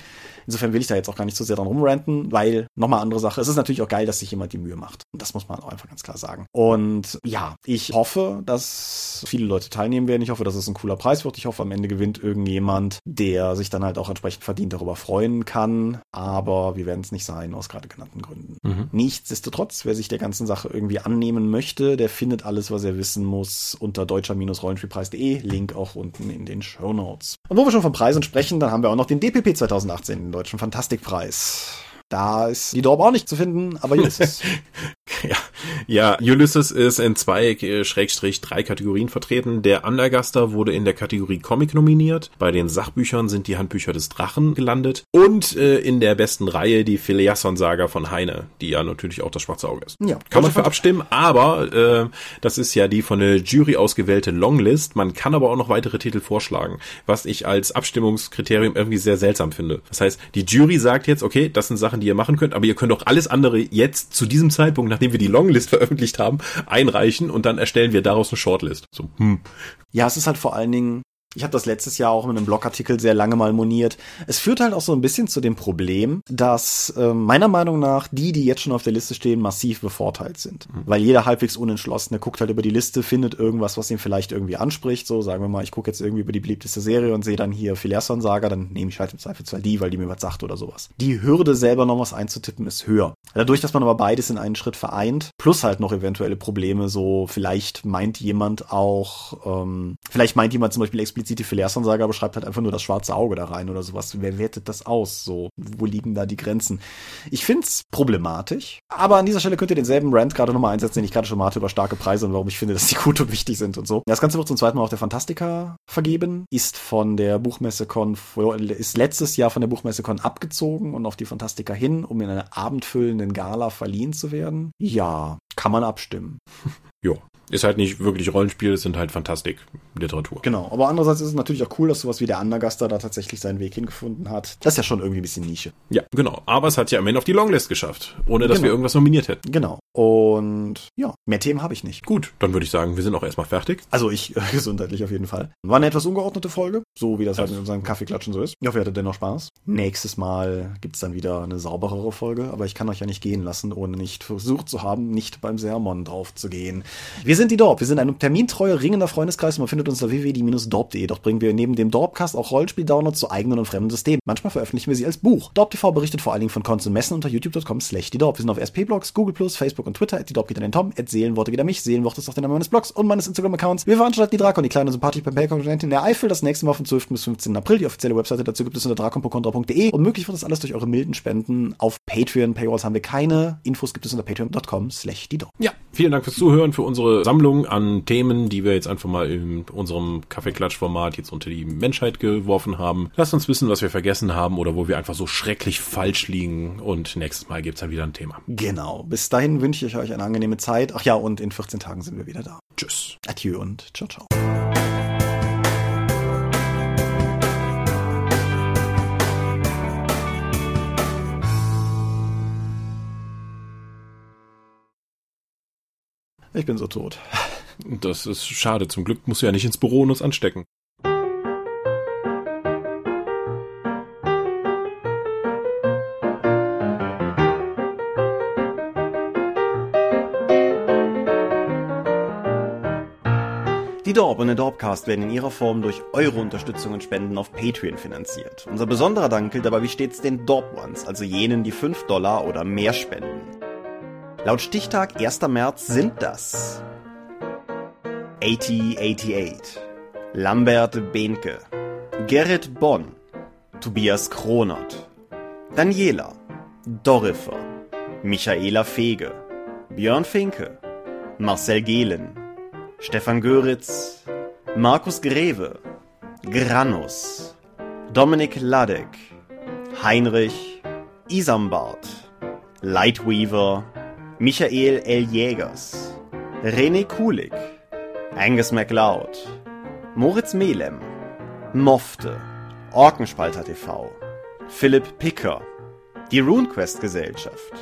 Insofern will ich da jetzt auch gar nicht so sehr dran rumranten, weil nochmal andere Sache. Es ist natürlich auch geil, dass sich jemand die Mühe macht. Und das muss man auch einfach ganz klar sagen. Und ja, ich hoffe, dass viele Leute teilnehmen werden. Ich hoffe, dass es ein cooler Preis wird. Ich hoffe, am Ende gewinnt irgendjemand, der sich dann halt auch entsprechend verdient darüber freuen kann. Aber wir werden es nicht sein, aus gerade genannten Gründen. Mhm. Nichtsdestotrotz, wer sich der ganzen Sache irgendwie annehmen möchte, der findet alles, was er wissen muss, unter deutscher-rollenspielpreis.de. Link auch unten in den Show Notes. Und wo wir schon von Preisen sprechen, dann haben wir auch noch den DPP 2018, den Deutschen Fantastikpreis. Da ist die Dorp auch nicht zu finden, aber Ulysses. ja. ja, Ulysses ist in zwei, äh, Schrägstrich, drei Kategorien vertreten. Der Undergaster wurde in der Kategorie Comic nominiert. Bei den Sachbüchern sind die Handbücher des Drachen gelandet. Und äh, in der besten Reihe die Philiasson-Saga von Heine, die ja natürlich auch das schwarze Auge ist. Ja, kann man für abstimmen, aber äh, das ist ja die von der Jury ausgewählte Longlist. Man kann aber auch noch weitere Titel vorschlagen, was ich als Abstimmungskriterium irgendwie sehr seltsam finde. Das heißt, die Jury sagt jetzt, okay, das sind Sachen, Sachen, die ihr machen könnt, aber ihr könnt auch alles andere jetzt zu diesem Zeitpunkt, nachdem wir die Longlist veröffentlicht haben, einreichen und dann erstellen wir daraus eine Shortlist. So, hm. Ja, es ist halt vor allen Dingen ich habe das letztes Jahr auch in einem Blogartikel sehr lange mal moniert. Es führt halt auch so ein bisschen zu dem Problem, dass äh, meiner Meinung nach die, die jetzt schon auf der Liste stehen, massiv bevorteilt sind. Mhm. Weil jeder halbwegs Unentschlossene guckt halt über die Liste, findet irgendwas, was ihn vielleicht irgendwie anspricht. So, sagen wir mal, ich gucke jetzt irgendwie über die beliebteste Serie und sehe dann hier Phileason-Saga, dann nehme ich halt im Zweifelsfall die, weil die mir was sagt oder sowas. Die Hürde selber noch was einzutippen ist höher. Dadurch, dass man aber beides in einen Schritt vereint, plus halt noch eventuelle Probleme, so vielleicht meint jemand auch, ähm, vielleicht meint jemand zum Beispiel explizit explizit die Filersansage, aber schreibt halt einfach nur das schwarze Auge da rein oder sowas. Wer wertet das aus? So, wo liegen da die Grenzen? Ich find's problematisch, aber an dieser Stelle könnt ihr denselben Rant gerade nochmal einsetzen, den ich gerade schon mal hatte über starke Preise und warum ich finde, dass die gut und wichtig sind und so. Das Ganze wird zum zweiten Mal auf der Fantastica vergeben, ist von der Buchmesse-Con, ist letztes Jahr von der Buchmesse-Con abgezogen und auf die Fantastica hin, um in einer abendfüllenden Gala verliehen zu werden. Ja, kann man abstimmen. Jo. Ist halt nicht wirklich Rollenspiel, es sind halt Fantastik-Literatur. Genau, aber andererseits ist es natürlich auch cool, dass sowas wie der Andergaster da tatsächlich seinen Weg hingefunden hat. Das ist ja schon irgendwie ein bisschen Nische. Ja, genau. Aber es hat ja am Ende auf die Longlist geschafft, ohne dass Genau. wir irgendwas nominiert hätten. Genau. Und ja, mehr Themen habe ich nicht. Gut, dann würde ich sagen, wir sind auch erstmal fertig. Also ich äh, gesundheitlich auf jeden Fall. War eine etwas ungeordnete Folge, so wie das halt in unserem Kaffeeklatschen so ist. Ich hoffe, ihr hattet dennoch Spaß. Nächstes Mal gibt's dann wieder eine sauberere Folge, aber ich kann euch ja nicht gehen lassen, ohne nicht versucht zu haben, nicht beim Sermon drauf zu gehen. Wir sind die Dorp, wir sind ein termintreuer, ringender Freundeskreis und man findet uns unter www.die-dorp.de. Doch bringen wir neben dem Dorpcast auch Rollenspiel-Downloads zu eigenen und fremden Systemen. Manchmal veröffentlichen wir sie als Buch. Dorp TV berichtet vor allen Dingen von und Messen unter youtube.com slash die Dorp. Wir sind auf SP-Blogs, Google+, Facebook und Twitter. Die Dorp geht an den Tom, at Seelenworte geht an mich. Seelenworte ist auch der Name meines Blogs und meines Instagram-Accounts. Wir veranstalten die Drakon, die kleine sympathische Pempel-Kontinent in der Eifel. Das nächste Mal vom 12. bis 15. April. Die offizielle Webseite dazu gibt es unter drakon.contra.de und möglich wird das alles durch eure milden Spenden auf Patreon. Paywalls haben wir keine. Infos gibt es unter patreon.com slash die Dorp. Ja, vielen Dank fürs Zuhören, für unsere Sammlung an Themen, die wir jetzt einfach mal in unserem Kaffeeklatsch-Format jetzt unter die Menschheit geworfen haben. Lasst uns wissen, was wir vergessen haben oder wo wir einfach so schrecklich falsch liegen und nächstes Mal gibt's dann wieder ein Thema. Genau. Bis dahin wünsche ich euch eine angenehme Zeit. Ach ja, und in 14 Tagen sind wir wieder da. Tschüss. Adieu und ciao, ciao. Ich bin so tot. Das ist schade. Zum Glück musst du ja nicht ins Büro und uns anstecken. Die Dorp und der Dorpcast werden in ihrer Form durch eure Unterstützung und Spenden auf Patreon finanziert. Unser besonderer Dank gilt dabei wie stets den Dorp Ones, also jenen, die 5 Dollar oder mehr spenden. Laut Stichtag 1. März sind das 8088, Lambert Behnke, Gerrit Bonn, Tobias Kronert, Daniela, Dorifer, Michaela Fege, Björn Finke, Marcel Gehlen, Stefan Göritz, Markus Greve, Granus, Dominik Ladek, Heinrich, Isambard, Lightweaver, Michael L. Jägers, René Kulig, Angus MacLeod, Moritz Melem, Mofte, Orkenspalter TV, Philipp Picker, die RuneQuest Gesellschaft,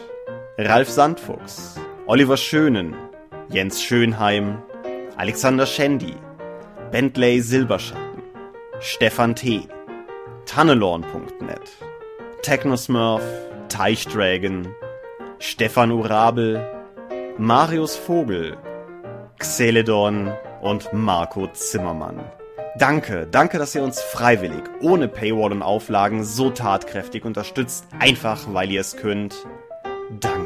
Ralf Sandfuchs, Oliver Schönen, Jens Schönheim, Alexander Schendi, Bentley Silberschatten, Stefan T., Tannelorn.net, Technosmurf, Teichdragon, Stefan Urabel, Marius Vogel, Xeledon und Marco Zimmermann. Danke, danke, dass ihr uns freiwillig, ohne Paywall und Auflagen so tatkräftig unterstützt, einfach weil ihr es könnt. Danke.